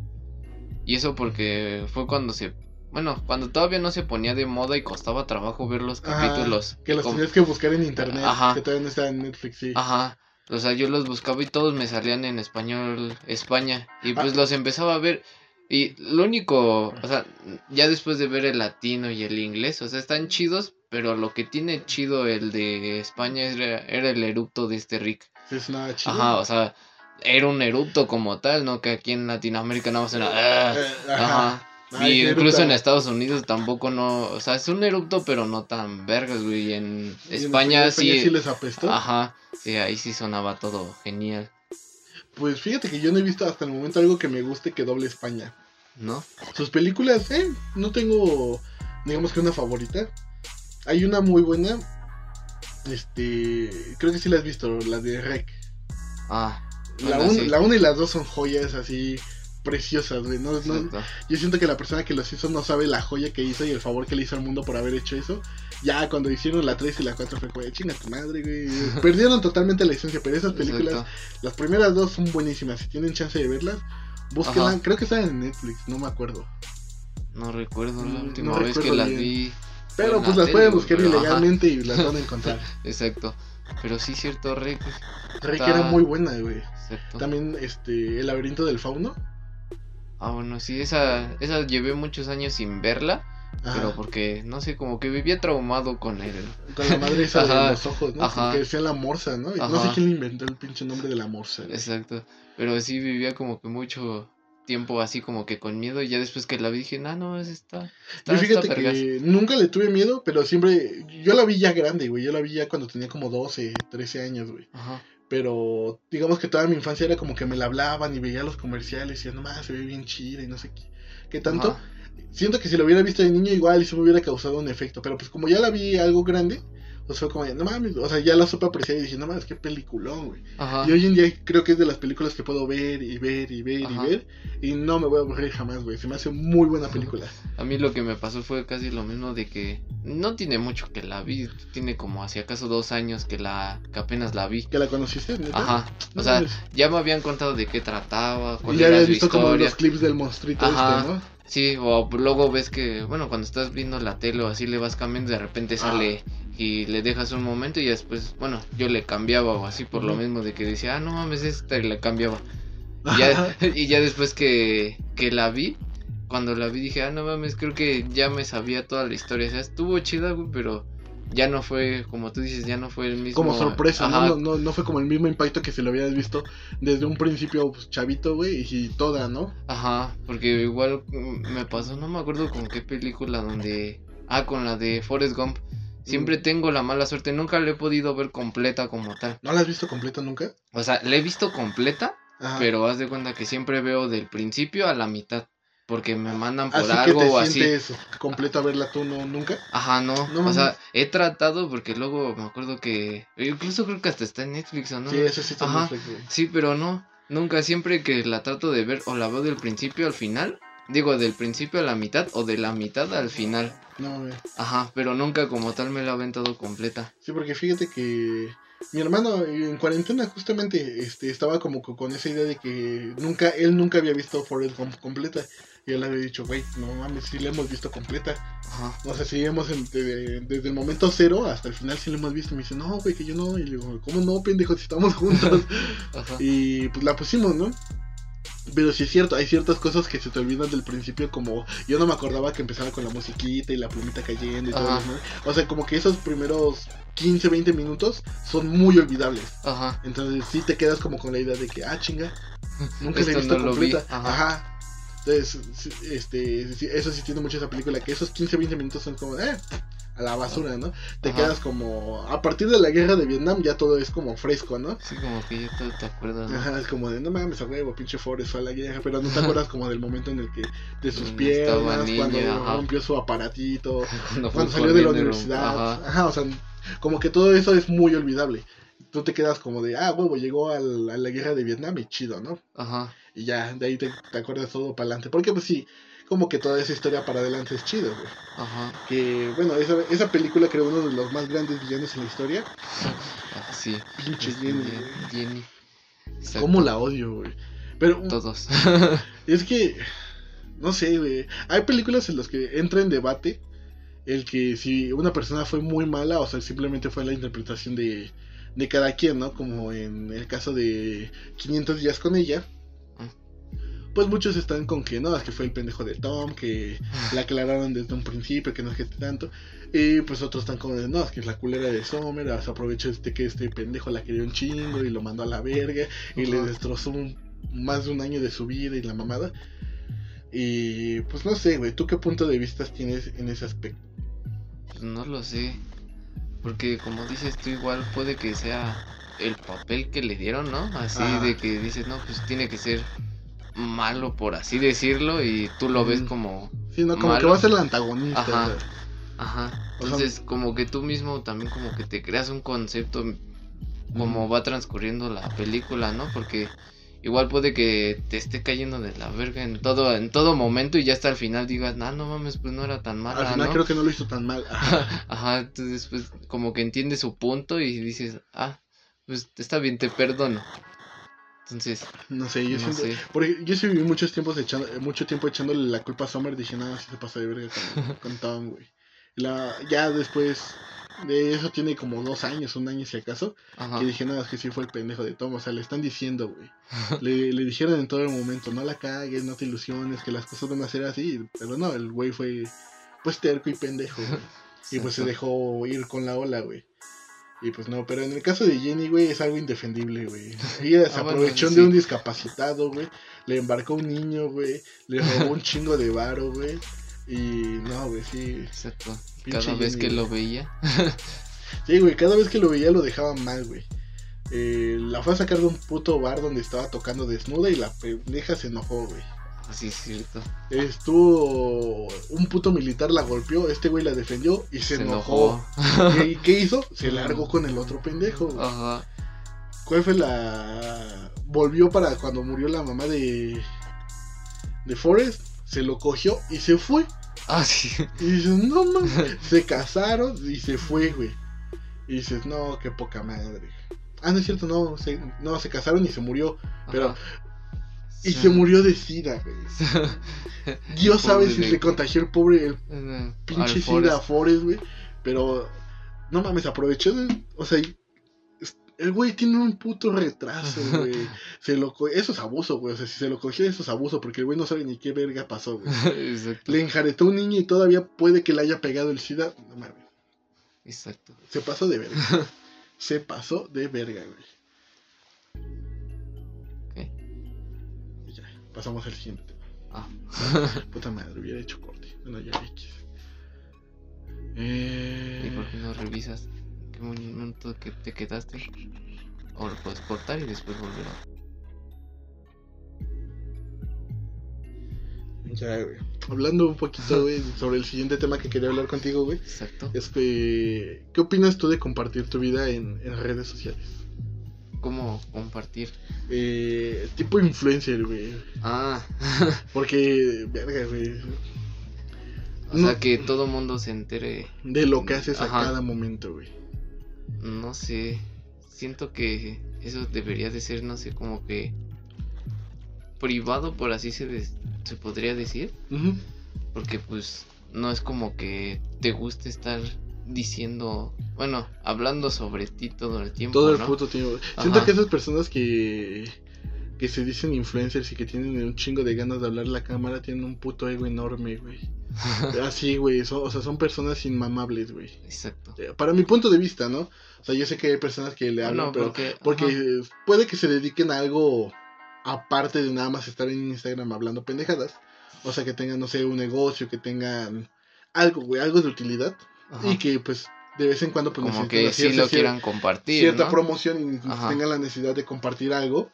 Y eso porque fue cuando se, bueno, cuando todavía no se ponía de moda y costaba trabajo ver los Ajá, capítulos. Que los tenías que buscar en internet. Ajá. Que todavía no está en Netflix, sí. Ajá. O sea, yo los buscaba y todos me salían en español España. Y pues Ah. los empezaba a ver. Y lo único, o sea, ya después de ver el latino y el inglés, o sea, están chidos, pero lo que tiene chido el de España era, era el erupto de este Rick. Es nada chido. Ajá, o sea, era un erupto como tal, ¿no? Que aquí en Latinoamérica nada más era... "Ah". Ajá. Qué incluso en. Estados Unidos tampoco no, o sea, es un erupto pero no tan vergas, güey. En Y en España España sí, sí les apestó. ajá, sí, ahí sí sonaba todo genial, Pues fíjate que yo no he visto hasta el momento algo que me guste que doble España. ¿no? Sus películas, eh, no tengo, digamos que una favorita. Hay una muy buena. Este, creo que sí la has visto, la de Rec. Ah, La bueno, 1 sí, y las dos son joyas así preciosas, güey. No, no- yo siento que la persona que los hizo no sabe la joya que hizo y el favor que le hizo al mundo por haber hecho eso. Ya cuando hicieron la 3 y la 4 fue como, chinga tu madre, güey. Perdieron totalmente la esencia, pero esas películas, exacto. las primeras dos son buenísimas. Si tienen chance de verlas, búsquenla. Ajá. Creo que están en Netflix, no me acuerdo. No recuerdo la Mm, última no vez que las vi. Pero pues la las pueden buscar pero, ajá. ilegalmente y las van a encontrar. Exacto. Pero sí, cierto, Rick. Rick Está- era muy buena, güey. Exacto. También este El laberinto del fauno. Ah, bueno, sí, esa, esa llevé muchos años sin verla. Ajá, Pero porque, no sé, como que vivía traumado con él. Con la madre esa de los ojos, ¿no? ajá. Que decía la morsa, ¿no? Y No sé quién le inventó el pinche nombre de la morsa. güey. Exacto. Pero sí vivía como que mucho tiempo así como que con miedo. Y ya después que la vi dije, no, no, es esta. Yo fíjate está vergas". que nunca le tuve miedo, pero siempre. Yo la vi ya grande, güey. Yo la vi ya cuando tenía como 12, 13 años, güey. Ajá. Pero digamos que toda mi infancia era como que me la hablaban y veía los comerciales y nomás se ve bien chida y no sé qué. ¿Qué tanto? Ajá. Siento que si lo hubiera visto de niño igual y se me hubiera causado un efecto. Pero pues como ya la vi algo grande, pues fue como, de, no mames, o sea, ya la supe apreciar y dije, no mames, qué peliculón, güey. Ajá. Y hoy en día creo que es de las películas que puedo ver y ver y ver Ajá. y ver. Y no me voy a aburrir jamás, güey. Se me hace muy buena película. A mí lo que me pasó fue casi lo mismo de que no tiene mucho que la vi. Tiene como hacia acaso dos años que la que apenas la vi. ¿Que la conociste? neta? Ajá. No O sea, ya me habían contado de qué trataba, Y cuál ya era habías visto como los clips del monstruito Ajá. este, ¿no? Sí, o luego ves que, bueno, cuando estás viendo la tele o así le vas cambiando, de repente Ah. sale y le dejas un momento y después, bueno, yo le cambiaba o así por lo mismo de que decía, ah, no mames, esta y le cambiaba. Y ya, y ya después que, que la vi, cuando la vi dije, ah, no mames, creo que ya me sabía toda la historia. O sea, estuvo chida, güey, pero ya no fue, como tú dices, ya no fue el mismo. Como sorpresa, ¿no? No, no, no fue como el mismo impacto que si lo habías visto desde un principio pues, chavito, güey, y toda, ¿no? Ajá, porque igual me pasó, no me acuerdo con qué película donde... Ah, con la de Forrest Gump. Siempre Mm. tengo la mala suerte, nunca la he podido ver completa como tal. ¿No la has visto completa nunca? O sea, la he visto completa, Ajá. pero haz de cuenta que siempre veo del principio a la mitad. Porque me mandan por así algo que te o así. sientes completa verla tú, ¿no? ¿Nunca? Ajá, no. No o sea, he tratado porque luego me acuerdo que. Incluso creo que hasta está en Netflix o no. Sí, eso sí está en. Netflix. Sí, pero no. Nunca, siempre que la trato de ver, o la veo del principio al final. Digo, del principio a la mitad, o de la mitad al final. No, güey. Ajá, pero nunca como tal me la he aventado completa. Sí, porque fíjate que mi hermano en cuarentena justamente este, estaba como co- con esa idea de que nunca, él nunca había visto Forrest Gump completa. Y él le había dicho, güey, no mames, sí la hemos visto completa. Ajá. O sea, sí hemos, desde el momento cero hasta el final sí la hemos visto. Y me dice, no, güey, que yo no. Y le digo, ¿cómo no, pendejo, si estamos juntos? Ajá. y pues la pusimos, ¿no? Pero sí es cierto, hay ciertas cosas que se te olvidan del principio, como yo no me acordaba que empezaba con la musiquita y la plumita cayendo y todo eso, ¿no? O sea, como que esos primeros 15, 20 minutos son muy olvidables. Ajá. Entonces sí te quedas como con la idea de que, ah, chinga, nunca la he visto no completa. ajá. Ajá. Entonces, este, eso sí tiene mucho esa película, que esos 15, 20 minutos son como, eh, a la basura, ¿no? Te Ajá. quedas como, a partir de la guerra de Vietnam ya todo es como fresco, ¿no? Sí, como que ya te, te acuerdas, ¿no? Ajá, es como de, no mames, a huevo, pinche Forrest fue a la guerra, pero no te acuerdas como del momento en el que, de sus piernas, cuando ajá. rompió su aparatito, Cuando, salió de la universidad, Ajá. ajá. o sea, como que todo eso es muy olvidable. Tú te quedas como de, ah, huevo, llegó al- a la guerra de Vietnam y chido, ¿no? Ajá. Y ya, de ahí te, te acuerdas todo para adelante. Porque pues sí, como que toda esa historia para adelante es chido, güey. Ajá. Que, bueno, esa, esa película creo uno de los más grandes villanos en la historia. Ah, sí. Pinche Este, Jenny, Jenny. ¿Cómo la odio, güey? Pero Todos. Es que, no sé, güey. Hay películas en las que entra en debate el que si una persona fue muy mala o sea, simplemente fue la interpretación de, de cada quien, ¿no? Como en el caso de 500 días con ella. Pues muchos están con que no, es que fue el pendejo de Tom, que la aclararon desde un principio, que no es que tanto. Y pues otros están como de, no, es que es la culera de Sommer, se aprovechó este que este pendejo la quería un chingo y lo mandó a la verga y le destrozó un- más de un año de su vida y la mamada. Y pues no sé, güey, ¿tú qué punto de vista tienes en ese aspecto? Pues no lo sé. Porque como dices tú, igual puede que sea el papel que le dieron, ¿no? Así de que dices, no, pues tiene que ser malo, por así decirlo, y tú lo ves como... Sí, no, como que va a ser el antagonista. Ajá. o sea, Ajá. O sea, Entonces, como que tú mismo también como que te creas un concepto como va transcurriendo la película, ¿no? Porque igual puede que te esté cayendo de la verga en todo en todo momento y ya hasta el final digas, "No, no mames, pues no era tan mala", Al final ¿no? creo que no lo hizo tan mal. Ajá. Ajá, entonces pues como que entiendes su punto y dices, "Ah, pues está bien, te perdono." Entonces, No sé, yo no sé. Porque yo sí viví muchos tiempos echando, mucho tiempo echándole la culpa a Summer. Dije, nada, si se pasa de verga con, con Tom, güey. La, ya después de eso tiene como dos años, un año si acaso. Ajá. Que dije, nada, es que sí fue el pendejo de Tom. O sea, le están diciendo, güey. Le, le dijeron en todo el momento, no la cagues, no te ilusiones, que las cosas van a ser así. Pero no, el güey fue, pues, terco y pendejo, güey. Y pues se dejó ir con la ola, güey. Y pues no, pero en el caso de Jenny, güey, es algo indefendible, güey. Ella se Ah, bueno, aprovechó sí. de un discapacitado, güey. Le embarcó un niño, güey. Le robó un chingo de varo, güey. Y no, güey, sí. Exacto. Pinche Cada vez Jenny, que güey. lo veía. Sí, güey, cada vez que lo veía lo dejaba mal, güey. Eh, la fue a sacar de un puto bar donde estaba tocando desnuda y la pendeja se enojó, güey. Así es cierto. Estuvo. Un puto militar la golpeó, este güey la defendió y se, enojó. ¿Y qué hizo? Se largó con el otro pendejo. Ajá. ¿Cuál fue la. Volvió para cuando murió la mamá de. de Forrest? Se lo cogió y se fue. Ah, sí. Y dices, no mames. se casaron y se fue, güey. Y dices, no, qué poca madre. Ah, no es cierto, no. Se, no, se casaron y se murió. Pero- Ajá. Y Sí. se murió de sida, güey. Dios sabe si le contagió el pobre, el pinche sida a. Forrest, güey. Pero, no mames, aprovechó de. O sea, el güey tiene un puto retraso, güey. Se lo Eso es abuso, güey. O sea, si se lo cogió, eso es abuso. Porque el güey no sabe ni qué verga pasó, güey. Le enjaretó a un niño y todavía puede que le haya pegado el sida. No mames. Exacto. Se pasó de verga. Se pasó de verga, güey. Pasamos al siguiente tema. Ah. Puta madre, hubiera hecho corte. Bueno, ya X. ¿Y Eh... por qué no revisas qué momento que te quedaste? O lo puedes cortar y después volver a... Ya, güey. Hablando un poquito, güey, sobre el siguiente tema que quería hablar contigo, güey. Exacto. Este, ¿qué opinas tú de compartir tu vida en, en redes sociales? ¿Cómo compartir? Eh, tipo influencer, güey. Ah, Porque, verga, güey. o No. sea que todo mundo se entere. De lo que haces a cada momento, güey. No sé. Siento que eso debería de ser, no sé, como que privado, por así se, des- se podría decir. Porque pues no es como que te guste estar diciendo, bueno, hablando sobre ti todo el tiempo. Todo el ¿no? puto tiempo. Siento que esas personas que, que se dicen influencers y que tienen un chingo de ganas de hablar a la cámara tienen un puto ego enorme, güey. Así, güey. son- o sea, son personas inmamables, güey. Exacto. Eh, Para mi punto de vista, ¿no? O sea, yo sé que hay personas que le hablan, No, pero porque, Porque puede que se dediquen a algo aparte de nada más estar en Instagram hablando pendejadas. O sea, que tengan, no sé, un negocio, que tengan algo, güey, algo de utilidad. Ajá. Y que, pues, de vez en cuando, pues, como que sí lo quieran compartir. cierta ¿no? promoción y Ajá. tengan la necesidad de compartir algo.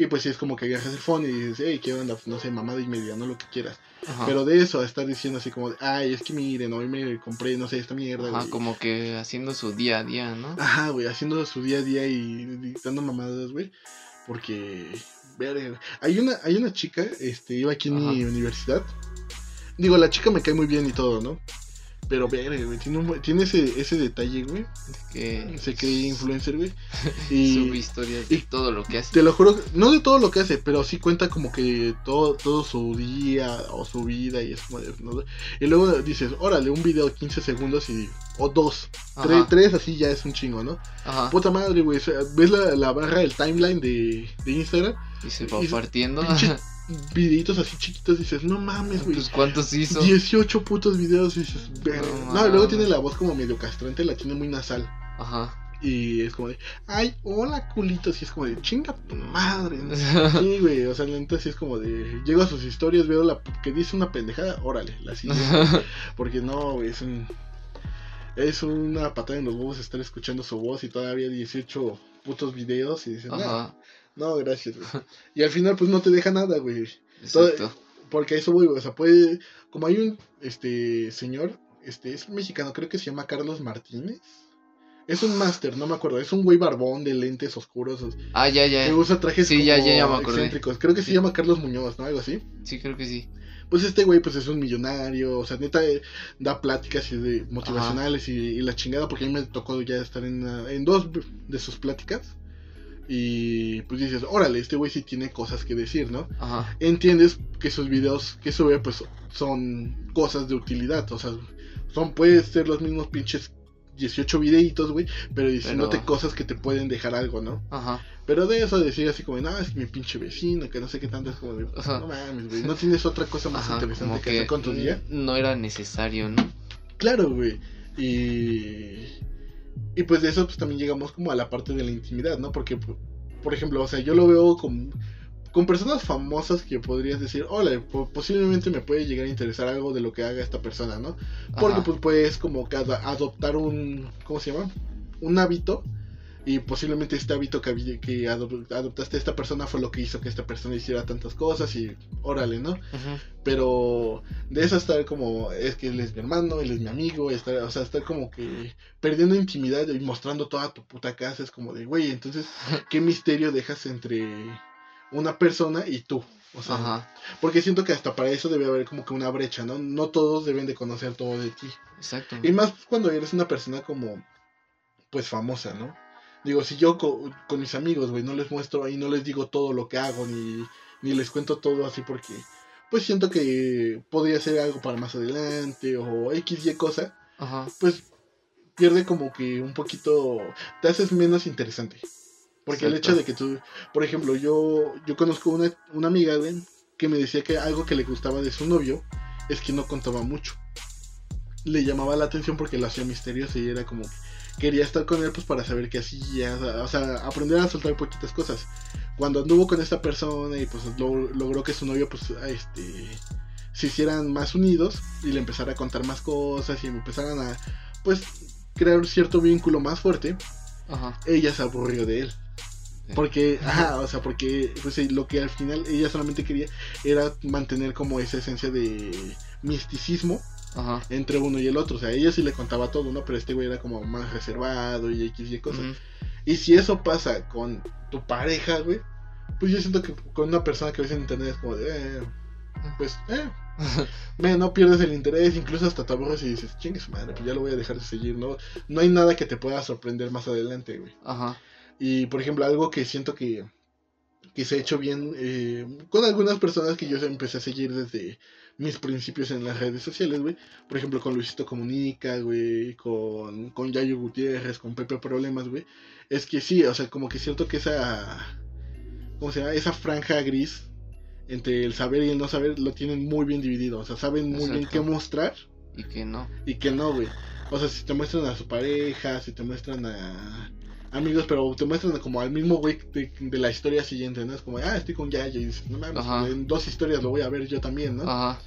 Y pues, sí, es como que agarras el phone y dices, hey, ¿qué onda? Pues, no sé, mamada y media, no lo que quieras. Ajá. Pero de eso a estar diciendo así como, de, ay, es que miren, hoy me compré, no sé, esta mierda. Ajá, güey". como que haciendo su día a día, ¿no? Ajá, güey, haciendo su día a día y dictando mamadas, güey. Porque, güey. hay una, hay una chica, este, iba aquí en mi universidad. Digo, la chica me cae muy bien y todo, ¿no? Pero, verga, güey, tiene, un tiene ese, ese detalle, güey. De que Se cree influencer, güey. sube Y historias de y- todo lo que hace. te lo juro, no de todo lo que hace, pero sí cuenta como que todo, todo su día o su vida y es como de, ¿no? Y luego dices, órale, un video de 15 segundos y, o dos, tres, así ya es un chingo, ¿no? ajá. Puta madre, güey. ves la, la barra del timeline de, de Instagram, Y se va y- partiendo. pinche- videitos así chiquitos, dices, no mames, güey. Pues cuántos hizo. 18 putos videos, y dices, verga. No No, y luego tiene la voz como medio castrante, la tiene muy nasal. Ajá. Y es como de, ay, hola culitos. Y es como de, chinga tu madre. ¿no? Sí, güey, o sea, neta sí es como de, llego a sus historias, veo la que dice una pendejada, órale, la sigo. Porque no, güey, es un. Es una patada en los huevos estar escuchando su voz y todavía 18 putos videos y dices, no, Ajá. No, gracias, güey. Y al final, pues no te deja nada, güey. Todo- Exacto. Porque eso voy, güey. O sea, puede. Como hay un este señor, este es mexicano, creo que se llama Carlos Martínez. Es un máster, no me acuerdo. Es un güey barbón de lentes oscuros Ah, ya, que ya. usa trajes Sí, como ya, ya, ya me excéntricos. Creo que se llama Carlos Muñoz, ¿no? Algo así. Sí, creo que sí. Pues este güey pues es un millonario, o sea, neta eh, da pláticas y de motivacionales y, y la chingada porque a mí me tocó ya estar en, en dos de sus pláticas y pues dices, órale, este güey sí tiene cosas que decir, ¿no? Ajá. Entiendes que sus videos que sube pues son cosas de utilidad, o sea, son pueden ser los mismos pinches 18 videitos, güey, pero diciéndote Pero- cosas que te pueden dejar algo, ¿no? Ajá. Pero de eso decir así como, no, es que mi pinche vecino, que no sé qué tanto, es como de, no mames, güey, no tienes otra cosa más Ajá. interesante Como que, hacer con tu día. no era necesario, ¿no? Claro, güey. Y. Y pues de eso pues también llegamos como a la parte de la intimidad, ¿no? Porque, por- ejemplo, o sea, yo lo veo con, con personas famosas que podrías decir, hola, po- posiblemente me puede llegar a interesar algo de lo que haga esta persona, ¿no? Porque Ajá. pues puedes como ad- adoptar un, ¿cómo se llama? Un hábito. Y posiblemente este hábito que, adoptaste a esta persona fue lo que hizo que esta persona hiciera tantas cosas y órale, ¿no? Ujú. Pero de eso estar como, es que él es mi hermano, él es mi amigo, estar, o sea, estar como que perdiendo intimidad y mostrando toda tu puta casa, es como de, güey, entonces, ¿qué misterio dejas entre una persona y tú? O sea, Ajá. porque siento que hasta para eso debe haber como que una brecha, ¿no? No todos deben de conocer todo de ti. Exacto. Y más cuando eres una persona como, pues famosa, ¿no? Digo, si yo co- con mis amigos, güey, no les muestro y no les digo todo lo que hago, ni, ni les cuento todo así porque, pues siento que podría ser algo para más adelante o X, Y cosa, Ajá. pues pierde como que un poquito, te haces menos interesante. Porque el hecho de que tú, por ejemplo, yo, yo conozco una, una amiga, güey, que me decía que algo que le gustaba de su novio es que no contaba mucho. le llamaba la atención porque lo hacía misterioso y era como quería estar con él pues para saber qué hacía, o sea, aprender a soltar poquitas cosas. Cuando anduvo con esta persona y pues logró que su novio pues este se hicieran más unidos y le empezara a contar más cosas y empezaran a pues crear un cierto vínculo más fuerte, ella se aburrió de él. Porque, ajá, o sea, porque pues, lo que al final ella solamente quería era mantener como esa esencia de misticismo entre uno y el otro. O sea, ella sí le contaba todo, ¿no? Pero este güey era como más reservado y X y cosas. Y si eso pasa con tu pareja, güey, pues yo siento que con una persona que ves en internet es como de, eh, pues, eh. no pierdes el interés, incluso hasta te aburres y dices, chingue su madre, pues ya lo voy a dejar de seguir, ¿no? No hay nada que te pueda sorprender más adelante, güey. Ajá. Y por ejemplo, algo que siento que, que se ha hecho bien eh, con algunas personas que yo empecé a seguir desde mis principios en las redes sociales, güey. Por ejemplo, con Luisito Comunica, güey, con, con Yayo Gutiérrez, con Pepe Problemas, güey. Es que sí, o sea, como que siento que esa, ¿cómo se llama? Esa franja gris entre el saber y el no saber lo tienen muy bien dividido. O sea, saben muy bien qué mostrar. Y qué no. Y qué no, güey. O sea, si te muestran a su pareja, si te muestran a amigos, pero te muestran como al mismo güey de, la historia siguiente, ¿no? Es como, ah, estoy con Yaya y dices, no mames, en dos historias lo voy a ver yo también, ¿no? Ajá.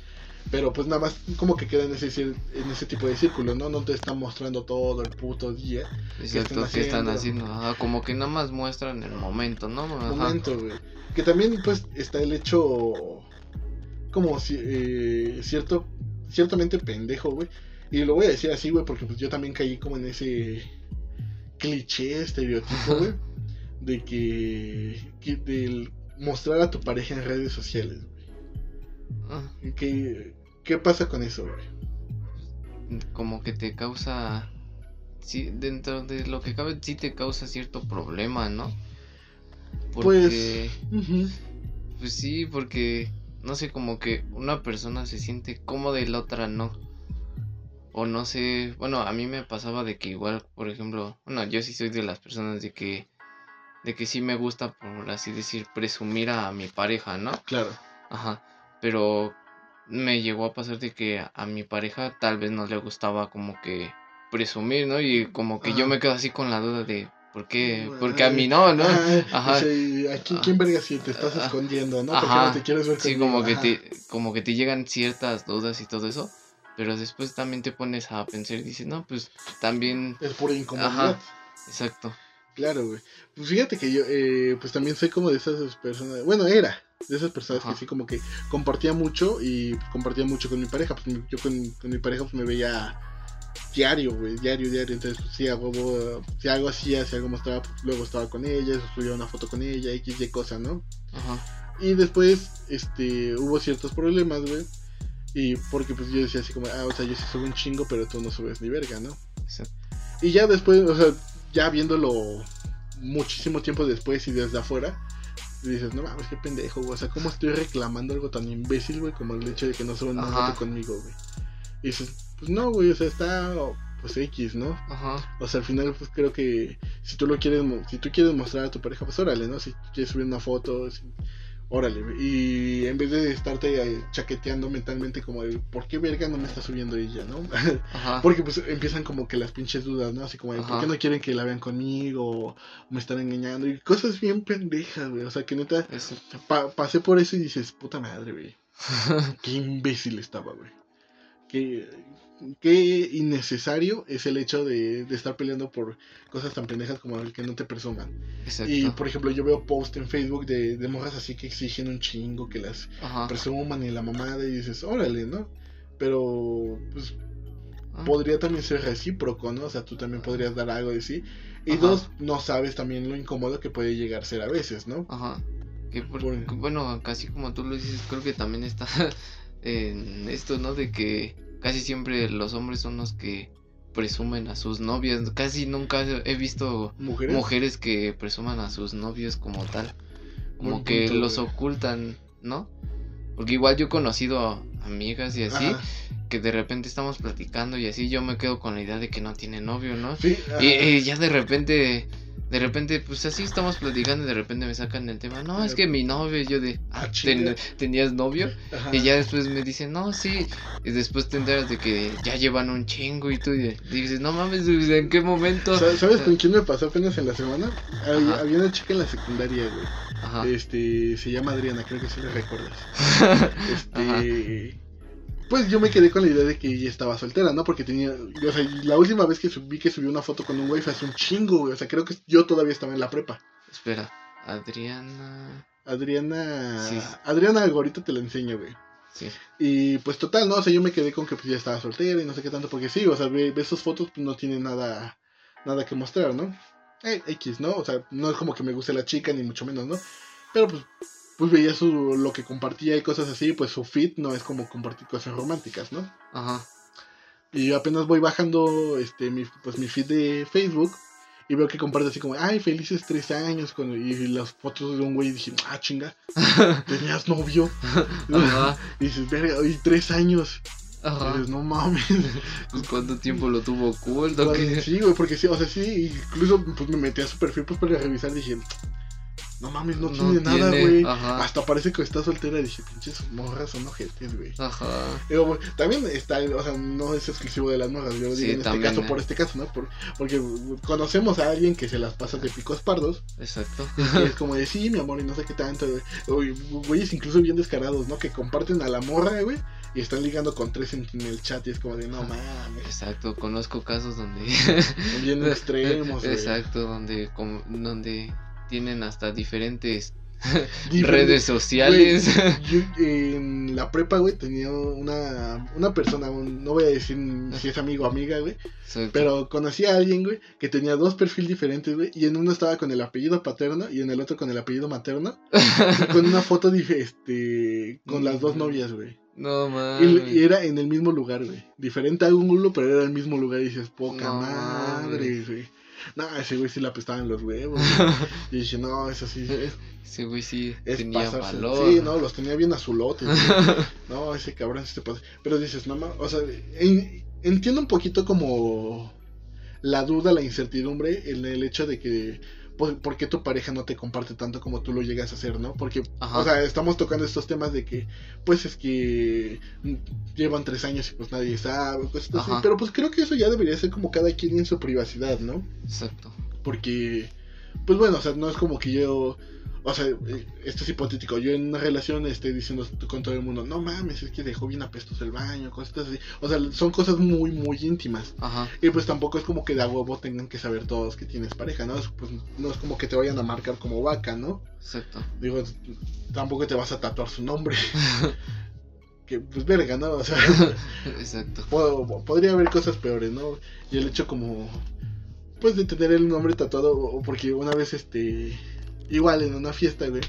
Pero pues nada más como que queda en ese, en ese tipo de círculo, ¿no? No te están mostrando todo el puto día. Exacto, que están haciendo. Ajá, como que nada más muestran el momento, ¿no? El momento, güey. Que también pues está el hecho como si, eh, cierto, ciertamente pendejo, güey. Y lo voy a decir así, güey, porque pues yo también caí como en ese cliché, estereotipo, güey, de que, que del mostrar a tu pareja en redes sociales, güey. Ah. ¿Qué, ¿Qué pasa con eso, güey? Como que te causa, sí, dentro de lo que cabe, sí te causa cierto problema, ¿no? Porque, pues, pues sí, porque, no sé, como que una persona se siente cómoda y la otra no o no sé, bueno, a mí me pasaba de que igual, por ejemplo, bueno, yo sí soy de las personas de que de que sí me gusta, por así decir, presumir a mi pareja, ¿no? Claro. Ajá. Pero me llegó a pasar de que a, mi pareja tal vez no le gustaba como que presumir, ¿no? Y como que yo me quedo así con la duda de ¿por qué? Porque a mí no, ¿no? Ajá. aquí quién verga si te estás escondiendo, ¿no? Porque no te quieres ver Sí, como que te como que te llegan ciertas dudas y todo eso. Pero después también te pones a pensar y dices, no, pues también... Es pura incomodidad. exacto. Claro, güey. Pues fíjate que yo, eh, pues también soy como de esas personas, bueno, era de esas personas que sí como que compartía mucho y compartía mucho con mi pareja. Pues yo con, mi pareja pues me veía diario, güey, diario, diario. Entonces, pues, sí, hago, si algo hacía, si algo mostraba, pues, luego estaba con ella, subía una foto con ella, X, Y cosa, ¿no? Ajá. Y después, este, hubo ciertos problemas, güey. Y porque pues yo decía así como, ah, o sea, yo sí subo un chingo, pero tú no subes ni verga, ¿no? Y ya después, o sea, ya viéndolo muchísimo tiempo después y desde afuera, dices, no mames, qué pendejo, güey. O sea, ¿cómo estoy reclamando algo tan imbécil, güey, como el hecho de que no suban una foto conmigo, güey? Y dices, pues no, güey, o sea, está pues X, ¿no? Ajá. O sea, al final pues creo que si tú lo quieres si tú quieres mostrar a tu pareja, pues órale, ¿no? Si quieres subir una foto, órale, y en vez de estarte chaqueteando mentalmente como el por qué verga no me está subiendo ella, ¿no? Porque pues empiezan como que las pinches dudas, ¿no? Así como, ¿por qué no quieren que la vean conmigo? O me están engañando y cosas bien pendejas, güey. O sea, que neta, pasé por eso y dices, puta madre, güey. qué imbécil estaba, güey. Que qué innecesario es el hecho de, estar peleando por cosas tan pendejas como el que no te presuman. Y por ejemplo, yo veo post en Facebook de, de morras así que exigen un chingo, que las presuman y la mamada y dices, órale, ¿no? Pero, pues, ah. podría también ser recíproco, ¿no? O sea, tú también podrías dar algo de sí. Y dos, no sabes también lo incómodo que puede llegar a ser a veces, ¿no? Ajá. Que bueno, casi como tú lo dices, creo que también está en esto, ¿no? De que casi siempre los hombres son los que presumen a sus novias. Casi nunca he visto ¿Mujeres? que presuman a sus novios como tal. Como que los ocultan, ¿no? Porque igual yo he conocido amigas y así que de repente estamos platicando y así yo me quedo con la idea de que no tiene novio, ¿no? Sí, Y, ya de repente, de repente, pues así estamos platicando y de repente me sacan el tema. No, es que mi novio, yo de, Ah, ah, ten- ¿tenías novio? Ajá. Y ya después me dicen, no, sí. Y después te enteras de que ya llevan un chingo y tú y dices, no mames, ¿en qué momento? Sa- ¿Sabes con quién me pasó apenas en la semana? Había, una chica en la secundaria, güey. Ajá. Este, se llama Adriana, creo que sí la recuerdas. Ajá. Pues yo me quedé con la idea de que ella estaba soltera, ¿no? Porque tenía, o sea, la última vez que subí que subió una foto con un güey fue hace un chingo, güey. O sea, creo que yo todavía estaba en la prepa. Espera, Adriana. Adriana, Sí. Adriana, ahorita te la enseño, güey. Sí. Y pues total, ¿no? O sea, yo me quedé con que pues ya estaba soltera y no sé qué tanto, porque sí, o sea, ve, ve sus fotos, pues no tiene nada, nada que mostrar, ¿no? Eh, X, ¿no? O sea, no es como que me guste la chica, ni mucho menos, ¿no? Pero pues, pues veía su, lo que compartía y cosas así, pues su feed no es como compartir cosas románticas, ¿no? Ajá. Y yo apenas voy bajando este mi, pues mi feed de Facebook y veo que comparte así como, ay, felices tres años, con, y las fotos de un güey y dije, ah, chinga, tenías novio. Ajá. Y dices, verga, y tres años. Y Ajá. dices, no mames. Pues, ¿Cuánto tiempo lo tuvo oculto? ¿Qué? Sí, güey, porque sí, o sea, sí, incluso pues me metí a su perfil pues para revisar, dije, no mames, no, tiene nada, güey. Hasta parece que está soltera, dije, pinches morras son ojetes, güey. Ajá. Digo, también está, o sea, no es exclusivo de las morras, yo Sí, digo en este caso, eh. por este caso, ¿no? Por, porque conocemos a alguien que se las pasa de picos pardos, Exacto. y es como de, sí, mi amor, y no sé qué tanto, güey. Güey, güeyes incluso bien descarados, ¿no? Que comparten a la morra, güey, y están ligando con tres en, en el chat, y es como de, no mames, Exacto. Conozco casos donde. bien extremos, güey. Exacto, donde, como- donde tienen hasta diferentes redes sociales. Yo en la prepa, güey, tenía una, una persona, un- no voy a decir si es amigo o amiga, güey, pero conocí a alguien, güey, que tenía dos perfiles diferentes, güey, y en uno estaba con el apellido paterno y en el otro con el apellido materno, y con una foto, dije, este, con las dos novias, güey. No mames. y era en el mismo lugar, güey. Diferente ángulo, pero era el mismo lugar. Y dices, poca No madre, güey. No, ese güey sí le apestaban los huevos. y dije, no, eso sí. Ese güey sí Es tenía pasarse. valor. Sí, no, los tenía bien azulotes. no, ese cabrón sí te pasa. Pero dices, no mames, o sea, en- entiendo un poquito como la duda, la incertidumbre en el hecho de que por, qué tu pareja no te comparte tanto como tú lo llegas a hacer, ¿no? Porque, Ajá. o sea, estamos tocando estos temas de que, pues es que llevan tres años y pues nadie sabe, cosas así. Ajá. Pero pues creo que eso ya debería ser como cada quien en su privacidad, ¿no? Exacto. Porque, pues bueno, o sea, no es como que yo, o sea, eh, esto es hipotético, yo en una relación esté diciendo con todo el mundo, no mames, es que dejó bien apestoso el baño, cosas así. O sea, son cosas muy, muy íntimas. Ajá. Y pues tampoco es como que de a huevo tengan que saber todos que tienes pareja, ¿no? Es, pues no es como que te vayan a marcar como vaca, ¿no? Exacto. Digo, tampoco te vas a tatuar su nombre. que pues verga, ¿no? O sea, Exacto. po- podría haber cosas peores, ¿no? Y el hecho como, pues de tener el nombre tatuado, porque una vez, este, igual en una fiesta, güey,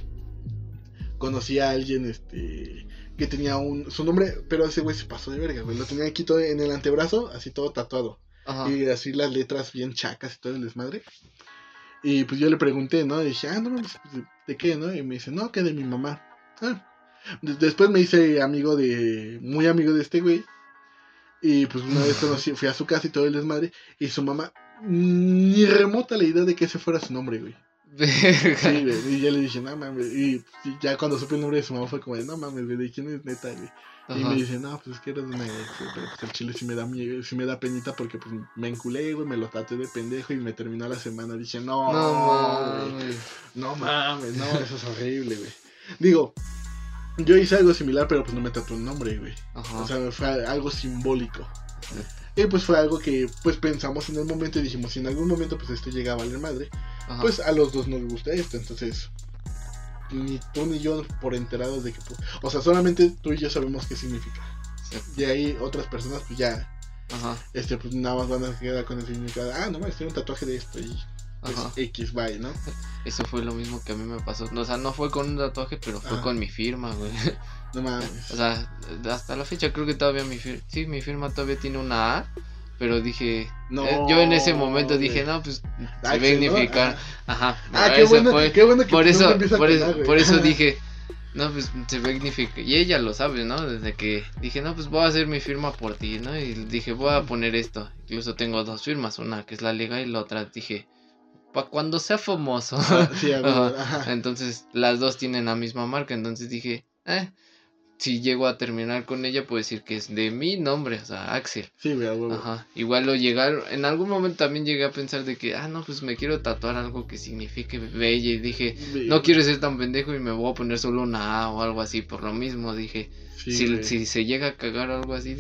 conocí a alguien, este, que tenía un, su nombre, pero ese güey se pasó de verga, güey, lo tenía aquí todo en el antebrazo, así todo tatuado, Ajá. y así las letras bien chacas y todo el desmadre. Y pues yo le pregunté, ¿no? Y dije, ah, no, mames, ¿de, de qué, no? Y me dice, no, que de mi mamá. Ah. De- Después me hice amigo de, muy amigo de este güey. Y pues una vez conocí, fui a su casa y todo el desmadre. Y su mamá, ni remota la idea de que ese fuera su nombre, güey. Sí, güey. Y ya le dije, no mames. Y, ya cuando supe el nombre de su mamá fue como de, no mames, güey, ¿de quién es neta, güey? Y me dice, no, pues es que eres una ex, pero pues el chile sí me da miedo, sí me da penita porque pues me enculé, güey, me lo traté de pendejo y me terminó la semana. Dije, no, No güey, mames. no mames, no, eso es horrible, güey. Digo, yo hice algo similar, pero pues no me tatué un nombre, güey. Ajá. O sea, fue algo simbólico. Y pues fue algo que pues pensamos en el momento y dijimos, si en algún momento pues esto llega a valer madre, Ajá. pues a los dos nos gusta esto, entonces ni tú ni yo por enterados de que, pues, o sea, solamente tú y yo sabemos qué significa. Y ahí otras personas pues ya, Ajá. este, pues nada más van a quedar con el significado, ah, no mames, tiene un tatuaje de esto y pues Ajá. X, bye, ¿no? Eso fue lo mismo que a mí me pasó. No, o sea, no fue con un tatuaje, pero fue Ajá. con mi firma, güey. No mames. O sea, hasta la fecha creo que todavía mi firma. Sí, mi firma todavía tiene una A. Pero dije. No, eh, yo en ese momento dije, no, pues. Axel, Se ¿no? significar. Ah, Ajá. Ah, no, qué eso bueno, fue- qué bueno que Por eso, por eso, por eso dije. No, pues se significa. Y ella lo sabe, ¿no? Desde que dije, no, pues voy a hacer mi firma por ti, ¿no? Y dije, voy a poner esto. Incluso tengo dos firmas, una que es la legal y la otra dije, para cuando sea famoso. Ah, sí, Ajá. ajá. Entonces, las dos tienen la misma marca. Entonces dije, eh, si llego a terminar con ella, puedo decir que es de mi nombre, o sea, Axel. Sí, a huevo. Ajá. Igual lo llegaron, en algún momento también llegué a pensar de que, ah, no, pues me quiero tatuar algo que signifique bella. Y dije, no quiero ser tan pendejo y me voy a poner solo una A o algo así. Por lo mismo, dije, Sí, si, si se llega a cagar algo así,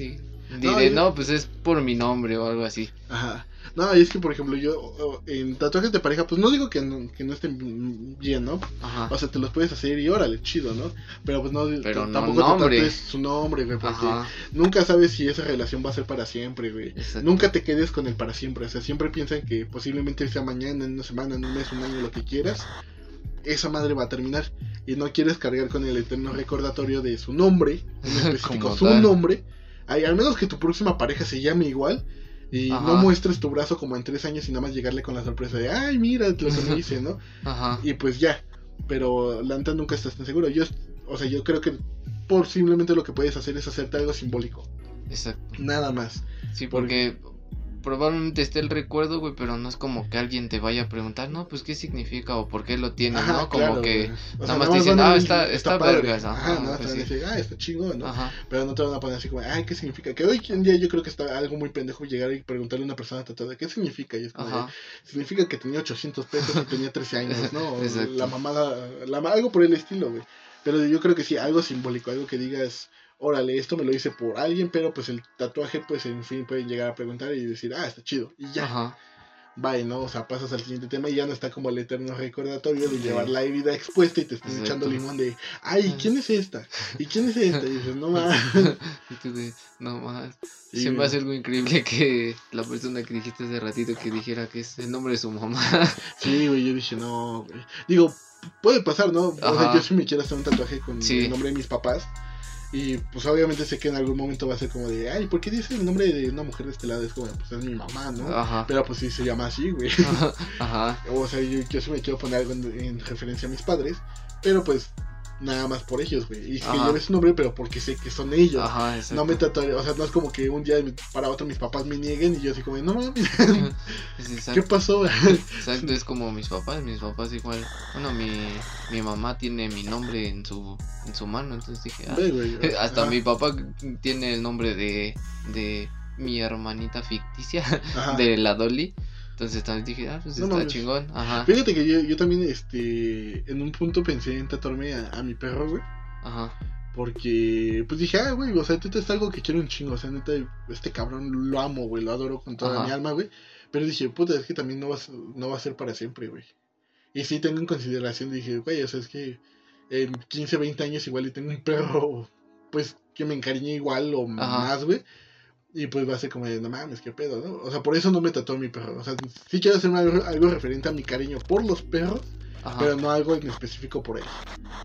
No, diré, yo- no, pues es por mi nombre o algo así. Ajá. No, y es que, por ejemplo, yo en tatuajes de pareja, pues no digo que no, que no estén bien, ¿no? Ajá. O sea, te los puedes hacer y órale, chido, ¿no? Pero pues no, Pero no tampoco nombre. te tatúes su nombre, güey, porque Ajá. nunca sabes si esa relación va a ser para siempre, güey. Exacto. Nunca te quedes con el para siempre, o sea, siempre piensa que posiblemente sea mañana, en una semana, en un mes, un año, lo que quieras. Esa madre va a terminar y no quieres cargar con el eterno recordatorio de su nombre, en específico su tal. nombre. Ay, al menos que tu próxima pareja se llame igual y Ajá. no muestres tu brazo como en tres años y nada más llegarle con la sorpresa de, ay, mira lo que me hice, ¿no? Ajá. y pues ya. Pero la neta nunca estás tan seguro. Yo, o sea, yo creo que posiblemente lo que puedes hacer es hacerte algo simbólico. Exacto. Nada más. Sí, porque probablemente esté el recuerdo, güey, pero no es como que alguien te vaya a preguntar, no, pues qué significa o por qué lo tienes, Ajá, ¿no? Como claro, que. nada más te dicen, "Ah, está- está padre". vergas, Ajá, pues te van a sí. decir, ah, está chingón, ¿no? Ajá. Pero no te van a poner así como, ay, ¿qué significa? Que hoy en día yo creo que está algo muy pendejo llegar y preguntarle a una persona tatuada, ¿qué significa? Y es como, Ajá. significa que tenía 800 pesos y tenía 13 años, ¿no? La mamada, la, algo por el estilo, güey. Pero yo creo que sí, algo simbólico, algo que digas, órale, esto me lo hice por alguien, pero pues el tatuaje, pues en fin, pueden llegar a preguntar y decir, ah, está chido. Y ya, Ajá. bye, ¿no? O sea, pasas al siguiente tema y ya no está como el eterno recordatorio de Sí. llevar la herida expuesta y te están Exacto. echando limón de, ay, ¿quién es esta? ¿Y quién es esta? Y dices, no más. Y tú de, no más. Sí, Se me hace algo increíble que la persona que dijiste hace ratito que dijera que es el nombre de su mamá. Sí, güey, yo dije, no, güey. Digo, puede pasar, ¿no? O sea, yo sí me quiero hacer un tatuaje con Sí. el nombre de mis papás. Y pues obviamente sé que en algún momento va a ser como de, ay, ¿por qué dice el nombre de una mujer de este lado? Es como, pues es mi mamá, ¿no? Ajá. Pero pues sí se llama así, güey. Ajá. O sea, yo, yo sí me quiero poner algo en, en referencia a mis padres. Pero pues nada más por ellos, güey. Y que Ajá. lleve su nombre, pero porque sé que son ellos. Ajá, exacto. No me tatuaré, o sea, no es como que un día para otro mis papás me nieguen y yo así como, no mames, Es ¿qué pasó? Exacto, es como mis papás, mis papás igual. Bueno, mi, mi mamá tiene mi nombre en su, en su mano, entonces dije, ah, Ve, hasta Ajá, mi papá tiene el nombre de, de mi hermanita ficticia, de la Dolly. Entonces también dije, ah, pues No está mames. chingón. Ajá, Fíjate que yo, yo también, este, en un punto pensé en tatuarme a, a mi perro, güey. ajá, Porque, pues dije, ah, güey, o sea, neta es algo que quiero un chingo. O sea, neta, este cabrón lo amo, güey, lo adoro con toda Ajá. mi alma, güey. Pero dije, puta, es que también no va, a ser- no va a ser para siempre, güey. Y sí tengo en consideración, dije, güey, o sea, es que en 15, 20 años igual y tengo un perro, pues, que me encariñe igual o Ajá. más, güey. Y pues va a ser como de, no mames, qué pedo, ¿no? O sea, por eso no me tatuó mi perro. O sea, sí quiero hacer algo, algo referente a mi cariño por los perros, ajá. pero no algo en específico por él.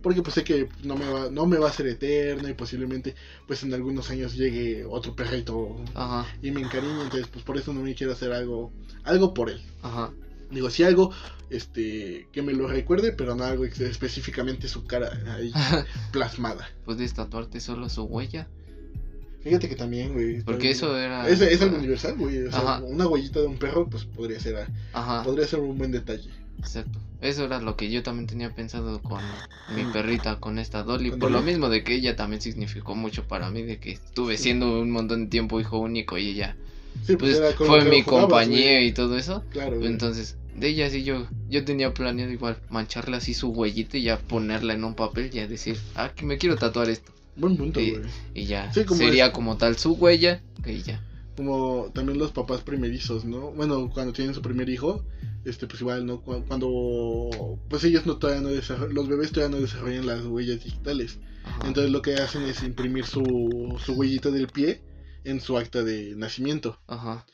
Porque pues sé que no me va, no me va a ser eterno y posiblemente pues en algunos años llegue otro perrito Ajá, y me encariñe, entonces pues por eso no me quiero hacer algo, algo por él. ajá. Digo, sí algo este que me lo recuerde, pero no algo específicamente su cara ahí plasmada. Puedes tatuarte solo su huella. Fíjate que también, güey. Porque eso era. Es, es algo universal, güey. O sea, una huellita de un perro, pues podría ser, Ajá, podría ser un buen detalle. exacto. Eso era lo que yo también tenía pensado con mi Mm. perrita, con esta Dolly. Por lo mismo de que ella también significó mucho para mí, de que estuve siendo un montón de tiempo hijo único y ella Sí, pues lo fue mi jugabas, compañía güey. y todo eso. Claro, güey. Entonces, de ella sí yo, yo tenía planeado igual mancharle así su huellita y ya ponerla en un papel y ya decir, ah, que me quiero tatuar esto. Buen punto, güey. Y ya Sí, como sería es- como tal su huella, que ya. Como también los papás primerizos, ¿no? Bueno, cuando tienen su primer hijo, este, pues igual, ¿no? Cu- Cuando, pues ellos no todavía no desarrollan, los bebés todavía no desarrollan las huellas digitales. Ajá. Entonces lo que hacen es imprimir su, su huellita del pie en su acta de nacimiento. Ajá.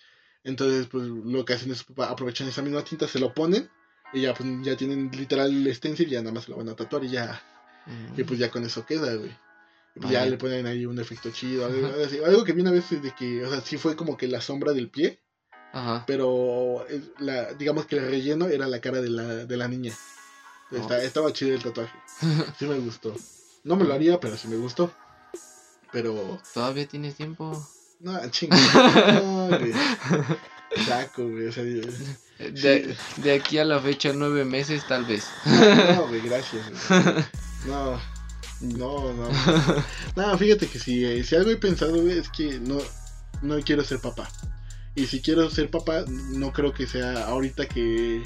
Entonces, pues lo que hacen es pa- aprovechan esa misma tinta, se lo ponen y ya, pues, ya tienen literal el stencil, ya nada más se lo van a tatuar y ya, Mm. y pues ya con eso queda, güey. Ya le ponen ahí un efecto chido, algo, así. Algo que vi una vez de que, o sea, sí fue como que la sombra del pie, Ajá. pero la, digamos que el relleno era la cara de la, de la niña. Está- Oh. Estaba chido el tatuaje, sí me gustó. No me lo haría, pero sí me gustó. Pero. Todavía tienes tiempo. No, chingada. No, güey. Saco, güey. O sea, yo- De, de aquí a la fecha, nueve meses, tal vez. no, güey, gracias. güey. No, no, no. No, fíjate que si, eh, si algo he pensado, güey, es que no, no quiero ser papá. Y si quiero ser papá, no creo que sea ahorita que,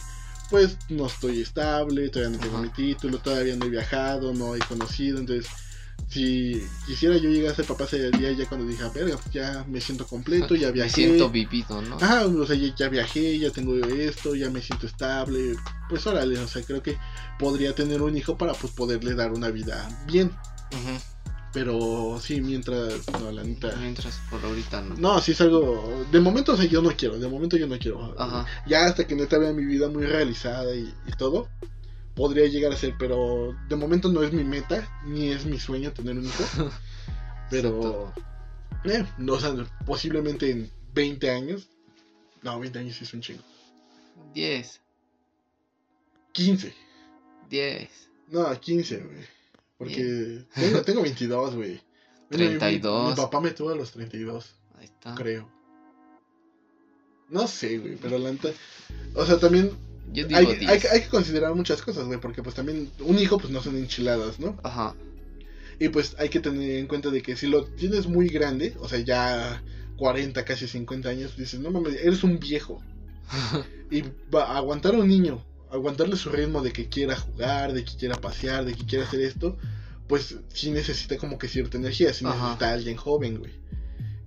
pues, no estoy estable, todavía no tengo Ajá. mi título, todavía no he viajado, no he conocido. Entonces, si quisiera yo llegar a ser papá, sería ya cuando dije, "Ah, verga, pues ya me siento completo, ya Me viajé. siento vivido, ¿no? Ajá, o sea, ya, ya viajé, ya tengo esto, ya me siento estable. Pues órale, o sea, creo que podría tener un hijo para pues poderle dar una vida bien. Ujú. Pero sí, mientras, no, la neta. Mientras por ahorita no. No, sí es algo. De momento, o sea, yo no quiero. De momento, yo no quiero. Ajá. Ya hasta que neta vea mi vida muy realizada y, y todo, podría llegar a ser. Pero de momento no es mi meta, ni es mi sueño tener un hijo. Pero, eh, no, o sea, posiblemente en 20 años. No, 20 años sí es un chingo. 10, 15. 10. No, 15, güey. Porque tengo, tengo 22, güey. Bueno, mi- mi- 32. Mi, papá me tuvo a los 32, Ahí está. creo. No sé, güey, pero la. O sea, también Yo digo hay, 10. hay, hay que considerar muchas cosas, güey, porque pues también un hijo pues no son enchiladas, ¿no? Ajá. Y pues hay que tener en cuenta de que si lo tienes muy grande, o sea, ya 40, casi 50 años, dices, no mames, eres un viejo. Y va a aguantar a un niño, aguantarle su ritmo de que quiera jugar, de que quiera pasear, de que quiera hacer esto, pues sí necesita como que cierta energía, sí Ajá. necesita a alguien joven, güey.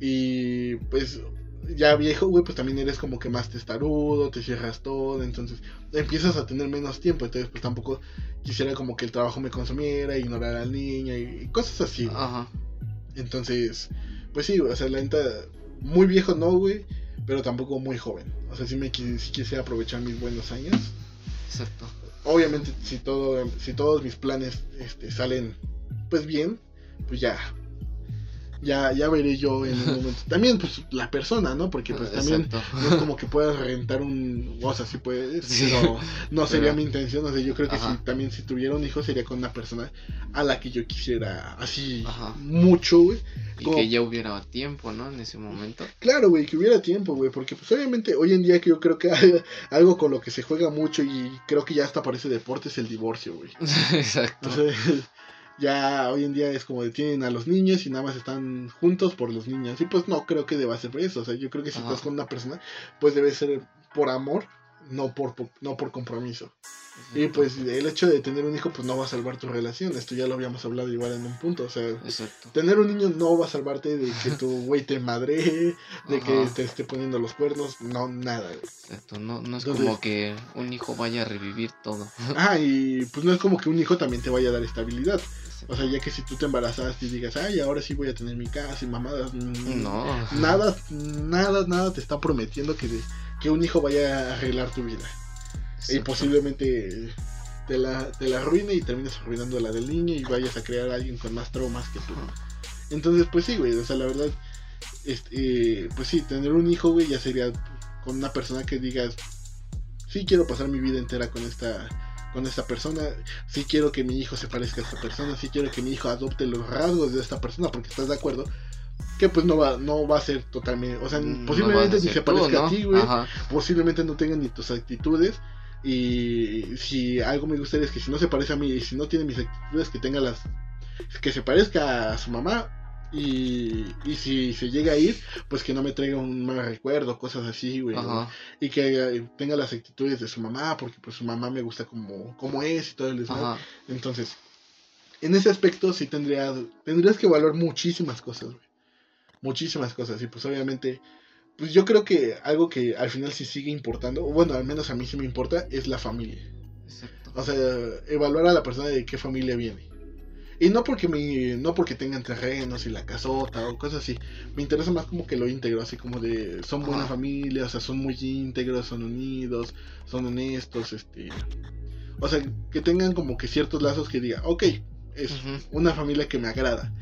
Y pues ya viejo, güey, pues también eres como que más testarudo, te cierras todo, entonces empiezas a tener menos tiempo, entonces pues tampoco quisiera como que el trabajo me consumiera, ignorar al niño y cosas así. güey. Ajá. Entonces, pues sí, güey, o sea, la neta, muy viejo no, güey, pero tampoco muy joven. O sea, sí, me, sí quisiera aprovechar mis buenos años. Exacto. Obviamente, si, todo, si todos mis planes este, salen, pues bien, pues ya. Ya, ya veré yo en un momento. También, pues, la persona, ¿no? Porque, pues, también Exacto. no es como que puedas rentar un... O sea, sí puedes, Sí. pero no sería Pero- mi intención. O sea, yo creo que Ajá. si también si tuviera un hijo sería con una persona a la que yo quisiera así Ajá. mucho, güey. Y que ya hubiera tiempo, ¿no? En ese momento. Claro, güey, que hubiera tiempo, güey, porque pues obviamente hoy en día que yo creo que hay algo con lo que se juega mucho y creo que ya hasta parece deporte es el divorcio, güey. Exacto. O sea, ya hoy en día es como detienen a los niños y nada más están juntos por los niños. Y pues no creo que deba ser por eso, o sea, yo creo que si Ajá. estás con una persona, pues debe ser por amor, no por, por- no por compromiso. Y pues el hecho de tener un hijo pues no va a salvar tu relación, esto ya lo habíamos hablado igual en un punto, o sea, Exacto. Tener un niño no va a salvarte de que tu güey te madre, de que te esté poniendo los cuernos, no, nada. Exacto. No, no es Entonces- como que un hijo vaya a revivir todo. Ah, y pues no es como que un hijo también te vaya a dar estabilidad. O sea, ya que si tú te embarazaste y digas, ay, ahora sí voy a tener mi casa y mamadas, mm, No. nada, nada, nada te está prometiendo que, que un hijo vaya a arreglar tu vida. Y Exacto. posiblemente te la, te la arruine y termines arruinando la del niño y vayas a crear a alguien con más traumas que tú. Entonces, pues sí, güey, o sea, la verdad, este, eh, pues sí, tener un hijo, güey, ya sería con una persona que digas, sí quiero pasar mi vida entera con esta, con esta persona, sí quiero que mi hijo se parezca a esta persona, sí quiero que mi hijo adopte los rasgos de esta persona, porque estás de acuerdo que pues no va, no va a ser totalmente, o sea, Mm, no posiblemente ni se tú, parezca ¿no? a ti, güey, posiblemente no tenga ni tus actitudes. Y si algo me gustaría es que si no se parece a mí y si no tiene mis actitudes, que tenga las. que se parezca a su mamá. Y, y si se llega a ir, pues que no me traiga un mal recuerdo, cosas así, güey. Y que eh, tenga las actitudes de su mamá, porque pues su mamá me gusta como, como es y todo el desmadre. Entonces, en ese aspecto sí tendría, tendrías que evaluar muchísimas cosas, güey. Muchísimas cosas. Y pues obviamente, pues yo creo que algo que al final sí sigue importando, o bueno, al menos a mí sí me importa, es la familia. Exacto. O sea, evaluar a la persona de qué familia viene. Y no porque me, no porque tengan terrenos y la casota o cosas así. Me interesa más como que lo íntegro, así como de son buena familia, o sea, son muy íntegros, son unidos, son honestos, este. O sea, que tengan como que ciertos lazos que diga, ok, es una familia que me agrada.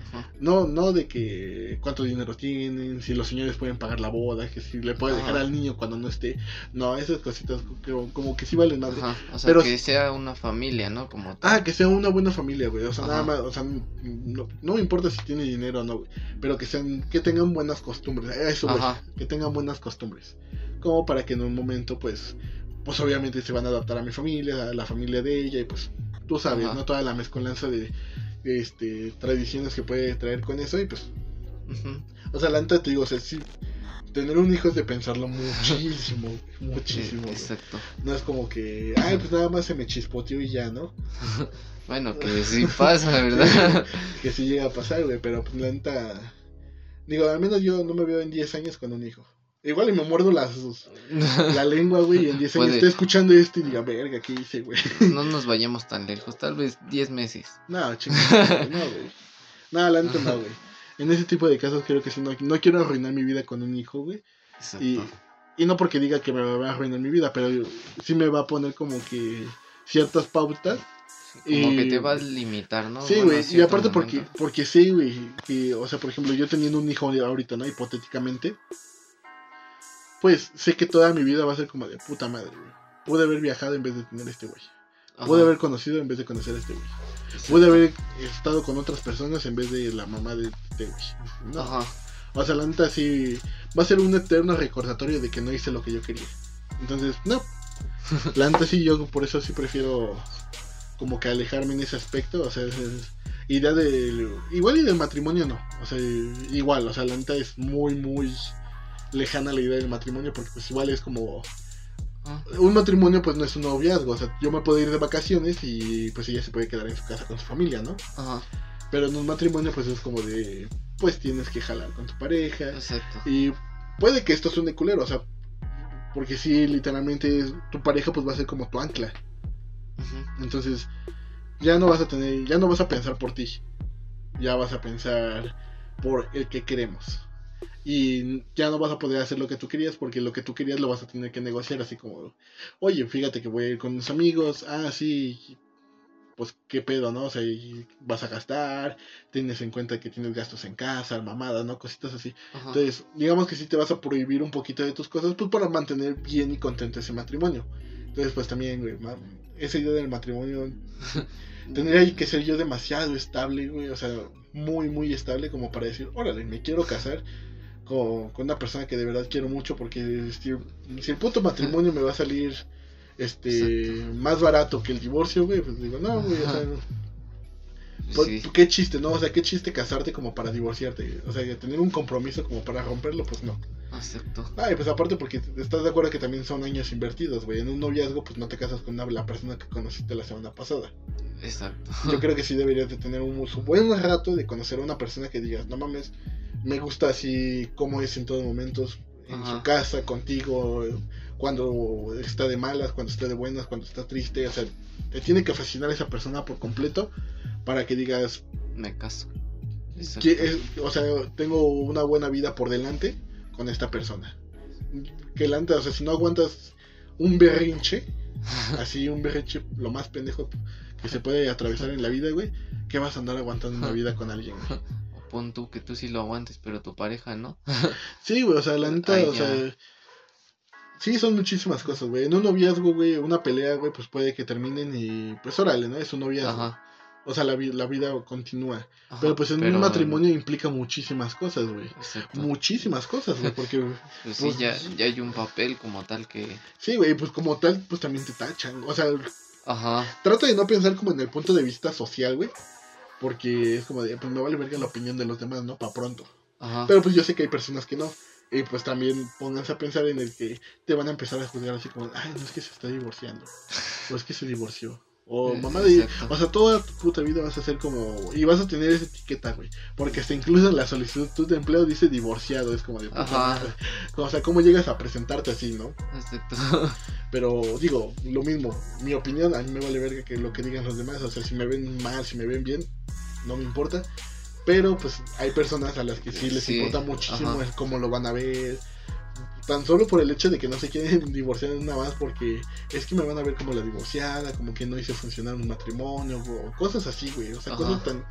No, no de que cuánto dinero tienen, si los señores pueden pagar la boda, que si le puede dejar al niño cuando no esté. No, esas cositas como, como que sí valen madre. O sea, Pero- que sea una familia, ¿no? Como Ah, que sea una buena familia, güey. O sea, nada más, o sea, no, no me importa si tiene dinero o no, güey. Pero que sean, que tengan buenas costumbres. Eso, güey. Que tengan buenas costumbres. Como para que en un momento, pues, pues obviamente se van a adaptar a mi familia, a la familia de ella, y pues, tú sabes, Ajá. ¿no? Toda la mezcolanza de, de, este, tradiciones que puede traer con eso, y pues, o sea, la neta te digo, o sea, sí, tener un hijo es de pensarlo muchísimo, muchísimo. güey. Exacto. No es como que, ay, pues nada más se me chispoteó y ya, ¿no? Bueno, que sí pasa, ¿verdad? que sí llega a pasar, güey, pero pues la neta, digo, al menos yo no me veo en 10 años con un hijo. Igual y me muerdo las, la lengua, güey, y en 10 años esté escuchando esto y diga, verga, ¿qué hice, güey? no nos vayamos tan lejos, tal vez 10 meses. No, chingada, no, güey. No, la neta no, güey. En ese tipo de casos creo que sí, no, no quiero arruinar mi vida con un hijo, güey. Exacto. Y, y no porque diga que me va a arruinar mi vida, pero sí me va a poner como que ciertas pautas. Como que te va a limitar, ¿no? Sí, güey, y aparte porque, porque sí, güey, que, o sea, por ejemplo, yo teniendo un hijo ahorita, ¿no? Hipotéticamente, pues sé que toda mi vida va a ser como de puta madre, güey. Pude haber viajado en vez de tener este güey. Pude haber conocido en vez de conocer a este güey. Pude haber estado con otras personas en vez de la mamá de este güey. No. Ajá. O sea, la neta sí va a ser un eterno recordatorio de que no hice lo que yo quería. Entonces, no. La neta sí, yo por eso sí prefiero como que alejarme en ese aspecto. O sea, es- es- idea de... Igual y del matrimonio no. O sea, igual, o sea, la neta es muy, muy lejana la idea del matrimonio porque pues igual es como... Ah, Un matrimonio pues no es un noviazgo. O sea, yo me puedo ir de vacaciones y pues ella se puede quedar en su casa con su familia, ¿no? Ajá, Pero en un matrimonio pues es como de... Pues tienes que jalar con tu pareja. exacto. Y puede que esto suene culero, o sea, porque si literalmente es- tu pareja pues va a ser como tu ancla. Entonces, ya no vas a tener, ya no vas a pensar por ti. Ya vas a pensar por el que queremos. Y ya no vas a poder hacer lo que tú querías porque lo que tú querías lo vas a tener que negociar así como, oye, fíjate que voy a ir con mis amigos, ah, sí, pues qué pedo, ¿no? O sea, vas a gastar, tienes en cuenta que tienes gastos en casa, mamadas, ¿no? Cositas así. Ajá. Entonces, digamos que sí te vas a prohibir un poquito de tus cosas, pues para mantener bien y contento ese matrimonio. Entonces, pues también, güey, esa idea del matrimonio tendría que ser yo demasiado estable, güey, o sea, muy, muy estable como para decir, órale, me quiero casar con, con una persona que de verdad quiero mucho, porque si, si el puto matrimonio me va a salir este Exacto. más barato que el divorcio, güey, pues digo, no, güey, o sea, pues, Sí, qué chiste, ¿no? O sea, qué chiste casarte como para divorciarte, o sea, tener un compromiso como para romperlo, pues no. exacto. Ay, pues aparte porque estás de acuerdo que también son años invertidos, güey. En un noviazgo, pues no te casas con una, la persona que conociste la semana pasada. Exacto. Yo creo que sí deberías de tener un buen rato de conocer a una persona que digas, no mames, me gusta así como es en todos momentos, en Ajá. su casa, contigo, cuando está de malas, cuando está de buenas, cuando está triste. O sea, te tiene que fascinar esa persona por completo para que digas, Me caso. Que es- o sea, tengo una buena vida por delante con esta persona. Que la neta, o sea, si no aguantas un berrinche, así un berrinche lo más pendejo que se puede atravesar en la vida, güey, ¿qué vas a andar aguantando una vida con alguien, güey? O pon tú que tú sí lo aguantes, pero tu pareja no. Sí, güey, o sea, la neta, Ay, o ya. sea, sí, son muchísimas cosas, güey. En un noviazgo, güey, una pelea, güey, pues puede que terminen y pues órale, ¿no? Es un noviazgo. Ajá. O sea, la, vi- la vida continúa. ajá, Pero pues en pero- un matrimonio implica muchísimas cosas, güey. Muchísimas cosas, güey, porque Pues sí, pues- ya, ya hay un papel como tal que. Sí, güey, pues como tal, pues también te tachan. O sea, Ajá. trata de no pensar como en el punto de vista social, güey. Porque es como de, pues me vale verga la opinión de los demás, ¿no? Pa' pronto. Ajá. Pero pues yo sé que hay personas que no. Y pues también pónganse a pensar en el que te van a empezar a juzgar así como, ay, no es que se está divorciando. O es que se divorció. O mamá de... exacto. O sea, toda tu puta vida vas a ser como... Y vas a tener esa etiqueta, güey. Porque hasta incluso en la solicitud de empleo dice divorciado. Es como de... puta madre. O sea, ¿cómo llegas a presentarte así, no? Exacto. Pero digo, lo mismo, mi opinión, a mí me vale verga que lo que digan los demás, o sea, si me ven mal, si me ven bien, no me importa. Pero pues hay personas a las que sí les Sí, importa muchísimo ajá. el cómo lo van a ver, tan solo por el hecho de que no se quieren divorciar nada más porque es que me van a ver como la divorciada, como que no hice funcionar un matrimonio, o cosas así, güey. O sea, Ajá. cosas tan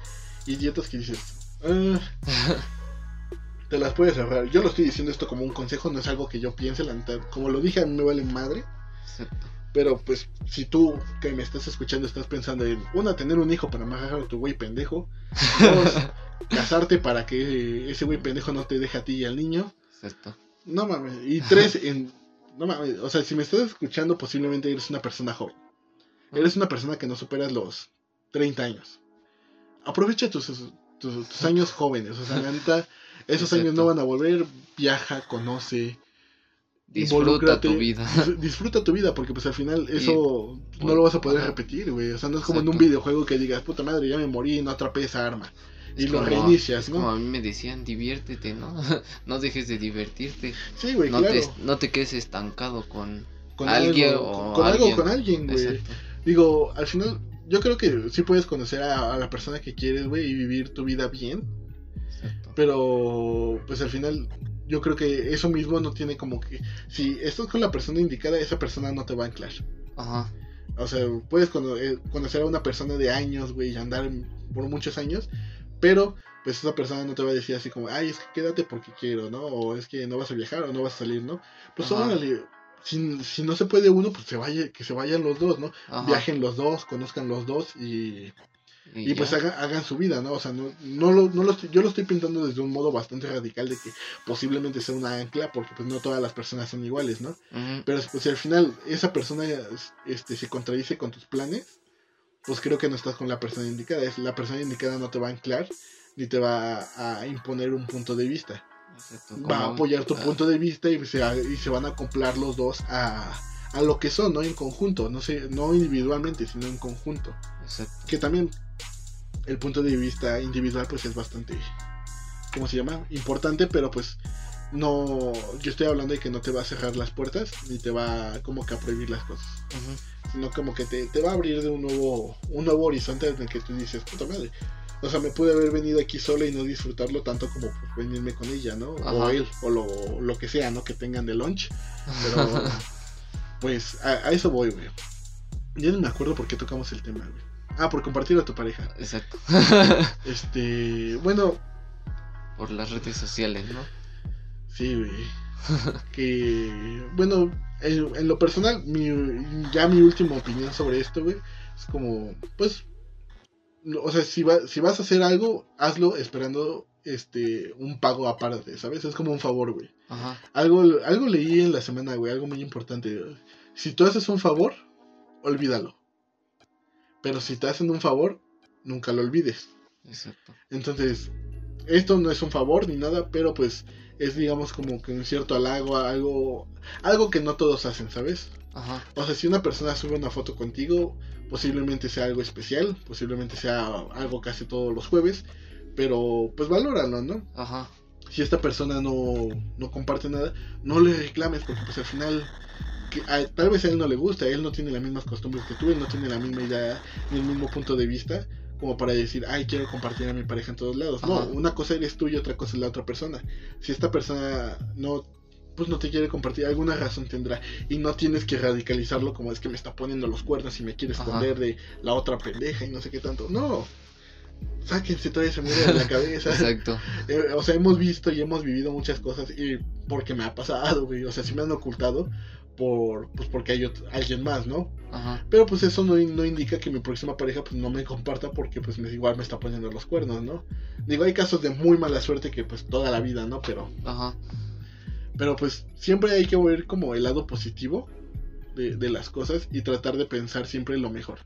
idiotas que dices. "Ah, te las puedes ahorrar. Yo lo estoy diciendo esto como un consejo, no es algo que yo piense, la neta, Como lo dije, a mí me vale madre. Exacto. Pero pues, si tú que me estás escuchando estás pensando en, una, tener un hijo para majar a tu güey pendejo. Dos, casarte para que ese güey pendejo no te deje a ti y al niño. Exacto. No mames. Y tres, en, no mames. O sea, si me estás escuchando, posiblemente eres una persona joven. Eres una persona que no superas los 30 años. Aprovecha tus, tus, tus años jóvenes. O sea, neta, esos años no van a volver. Viaja, conoce. Disfruta tu vida. dis- Disfruta tu vida, porque pues al final eso no lo vas a poder ajá. repetir, güey. O sea, no es como en un videojuego que digas, puta madre, ya me morí y no atrapé esa arma. Y lo como- reinicias, ¿no? Como a mí me decían, diviértete, ¿no? no dejes de divertirte. Sí, güey, no, claro. te, no te quedes estancado con, Con alguien algo, o con, con algo, alguien. con alguien, güey. Exacto. Digo, al final, yo creo que sí puedes conocer a, a la persona que quieres, güey, y vivir tu vida bien. Exacto. Pero, pues al final, yo creo que eso mismo no tiene como que. Si estás con la persona indicada, esa persona no te va a anclar. Ajá. O sea, puedes eh, conocer a una persona de años, güey, y andar por muchos años, pero pues esa persona no te va a decir así como, ay, es que quédate porque quiero, ¿no? O es que no vas a viajar o no vas a salir, ¿no? Pues órale, si, si no se puede uno, pues se vaya, que se vayan los dos, ¿no? Ajá. Viajen los dos, conozcan los dos y, Y, y pues hagan, hagan su vida, ¿no? O sea, no, no lo, no lo estoy- yo lo estoy pintando desde un modo bastante radical de que posiblemente sea una ancla, porque pues no todas las personas son iguales, ¿no? Pero pues, si al final esa persona este, se contradice con tus planes, pues creo que no estás con la persona indicada. Es, la persona indicada no te va a anclar ni te va a, imponer un punto de vista. Exacto, Va a apoyar tu ah, punto de vista y se, y se van a acoplar los dos a, a lo que son, ¿no? En conjunto, no sé, no individualmente, sino en conjunto. Exacto. Que también el punto de vista individual pues es bastante, ¿cómo se llama? Importante, pero pues no, yo estoy hablando de que no te va a cerrar las puertas ni te va como que a prohibir las cosas, sino como que te, te va a abrir de un nuevo, un nuevo horizonte en el que tú dices, puta madre. O sea, me pude haber venido aquí sola y no disfrutarlo tanto como pues, venirme con ella, ¿no? O Ajá. él, o lo, lo que sea, ¿no? Que tengan de lunch. Pero, pues, a, a eso voy, güey. Ya no me acuerdo por qué tocamos el tema, güey. Ah, por compartir a tu pareja. Exacto. Este, bueno, Por las redes sociales, ¿no? Sí, güey. Que, bueno, en, en lo personal, mi, ya mi última opinión sobre esto, güey, es como, pues, o sea, si, va, si vas a hacer algo, hazlo esperando este un pago aparte, ¿sabes? Es como un favor, güey. Ajá. Algo, algo leí en la semana, güey, algo muy importante. Si tú haces un favor, olvídalo. Pero si te hacen un favor, nunca lo olvides. Exacto. Entonces, esto no es un favor ni nada, pero pues es digamos como que un cierto halago, algo, algo que no todos hacen, ¿sabes? Ajá. O sea, si una persona sube una foto contigo, posiblemente sea algo especial, posiblemente sea algo que hace todos los jueves, pero pues valóralo, ¿no? Ajá. Si esta persona no, no comparte nada, no le reclames porque pues al final que a- tal vez a él no le gusta, él no tiene las mismas costumbres que tú, él no tiene la misma idea ni el mismo punto de vista como para decir, ay, quiero compartir a mi pareja en todos lados. No, una cosa eres tú y otra cosa es la otra persona. Si esta persona no pues no te quiere compartir, alguna razón tendrá y no tienes que radicalizarlo como es que me está poniendo los cuernos y me quiere Ajá. esconder de la otra pendeja y no sé qué tanto. No. Sáquense toda esa mierda de la cabeza. Exacto. Eh, o sea, hemos visto y hemos vivido muchas cosas y porque me ha pasado, güey. O sea, sí me han ocultado por pues porque hay ot- alguien más, ¿no? Ajá. Pero pues eso no, no indica que mi próxima pareja pues no me comparta porque pues me, igual me está poniendo los cuernos, ¿no? Digo, hay casos de muy mala suerte que pues toda la vida, ¿no? Pero Ajá. pero pues siempre hay que ver como el lado positivo de, de las cosas y tratar de pensar siempre lo mejor.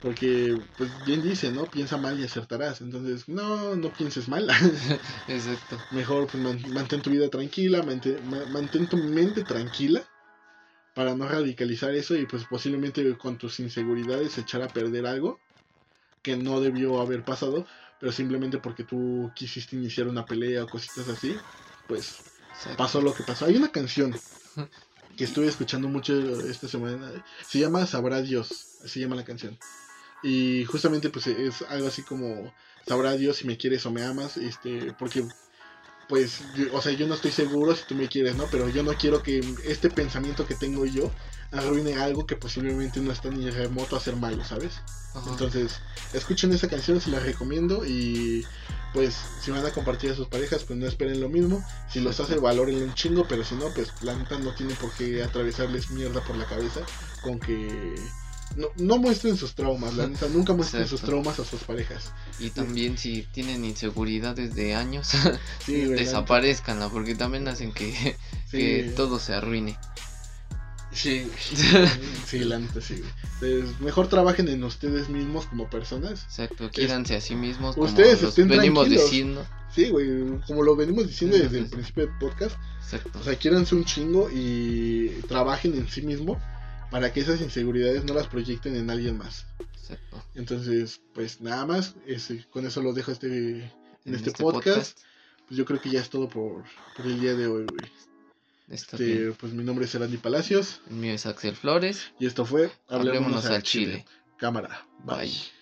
Porque, pues bien dice, ¿no? Piensa mal y acertarás. Entonces, no, no pienses mal. Exacto. Mejor pues, man- mantén tu vida tranquila, mantén, ma- mantén tu mente tranquila para no radicalizar eso y pues posiblemente con tus inseguridades echar a perder algo que no debió haber pasado, pero simplemente porque tú quisiste iniciar una pelea o cositas así, pues pasó lo que pasó. Hay una canción que estuve escuchando mucho esta semana, se llama Sabrá Dios, así se llama la canción. Y justamente pues es algo así como Sabrá Dios si me quieres o me amas, este, porque pues, yo- o sea, yo no estoy seguro si tú me quieres, ¿no? Pero yo no quiero que este pensamiento que tengo yo arruine algo que posiblemente no está ni remoto a ser malo, ¿sabes? Ajá. Entonces, escuchen esa canción, se la recomiendo y pues si van a compartir a sus parejas, pues no esperen lo mismo. Si los hace, valórenlo un chingo, pero si no, pues la neta no tienen por qué atravesarles mierda por la cabeza con que... No, no muestren sus traumas, la neta, nunca muestren sus traumas a sus parejas. Y también si tienen inseguridades de años, Sí, desaparezcanla, porque también hacen que, que todo se arruine. Sí, sí, la neta, sí. Entonces, mejor trabajen en ustedes mismos como personas. Exacto, quiéranse a sí mismos, como Ustedes los estén venimos diciendo. Sí, güey, como lo venimos diciendo desde el principio del podcast. Exacto. O sea, quiéranse un chingo y trabajen en sí mismo para que esas inseguridades no las proyecten en alguien más. exacto. Entonces, pues nada más, con eso lo dejo este, en, En este, podcast. Pues yo creo que ya es todo por, por el día de hoy, güey. Este, pues mi nombre es Erandi Palacios El mío es Axel Flores. y esto fue Hablémonos al chile. Cámara. Bye.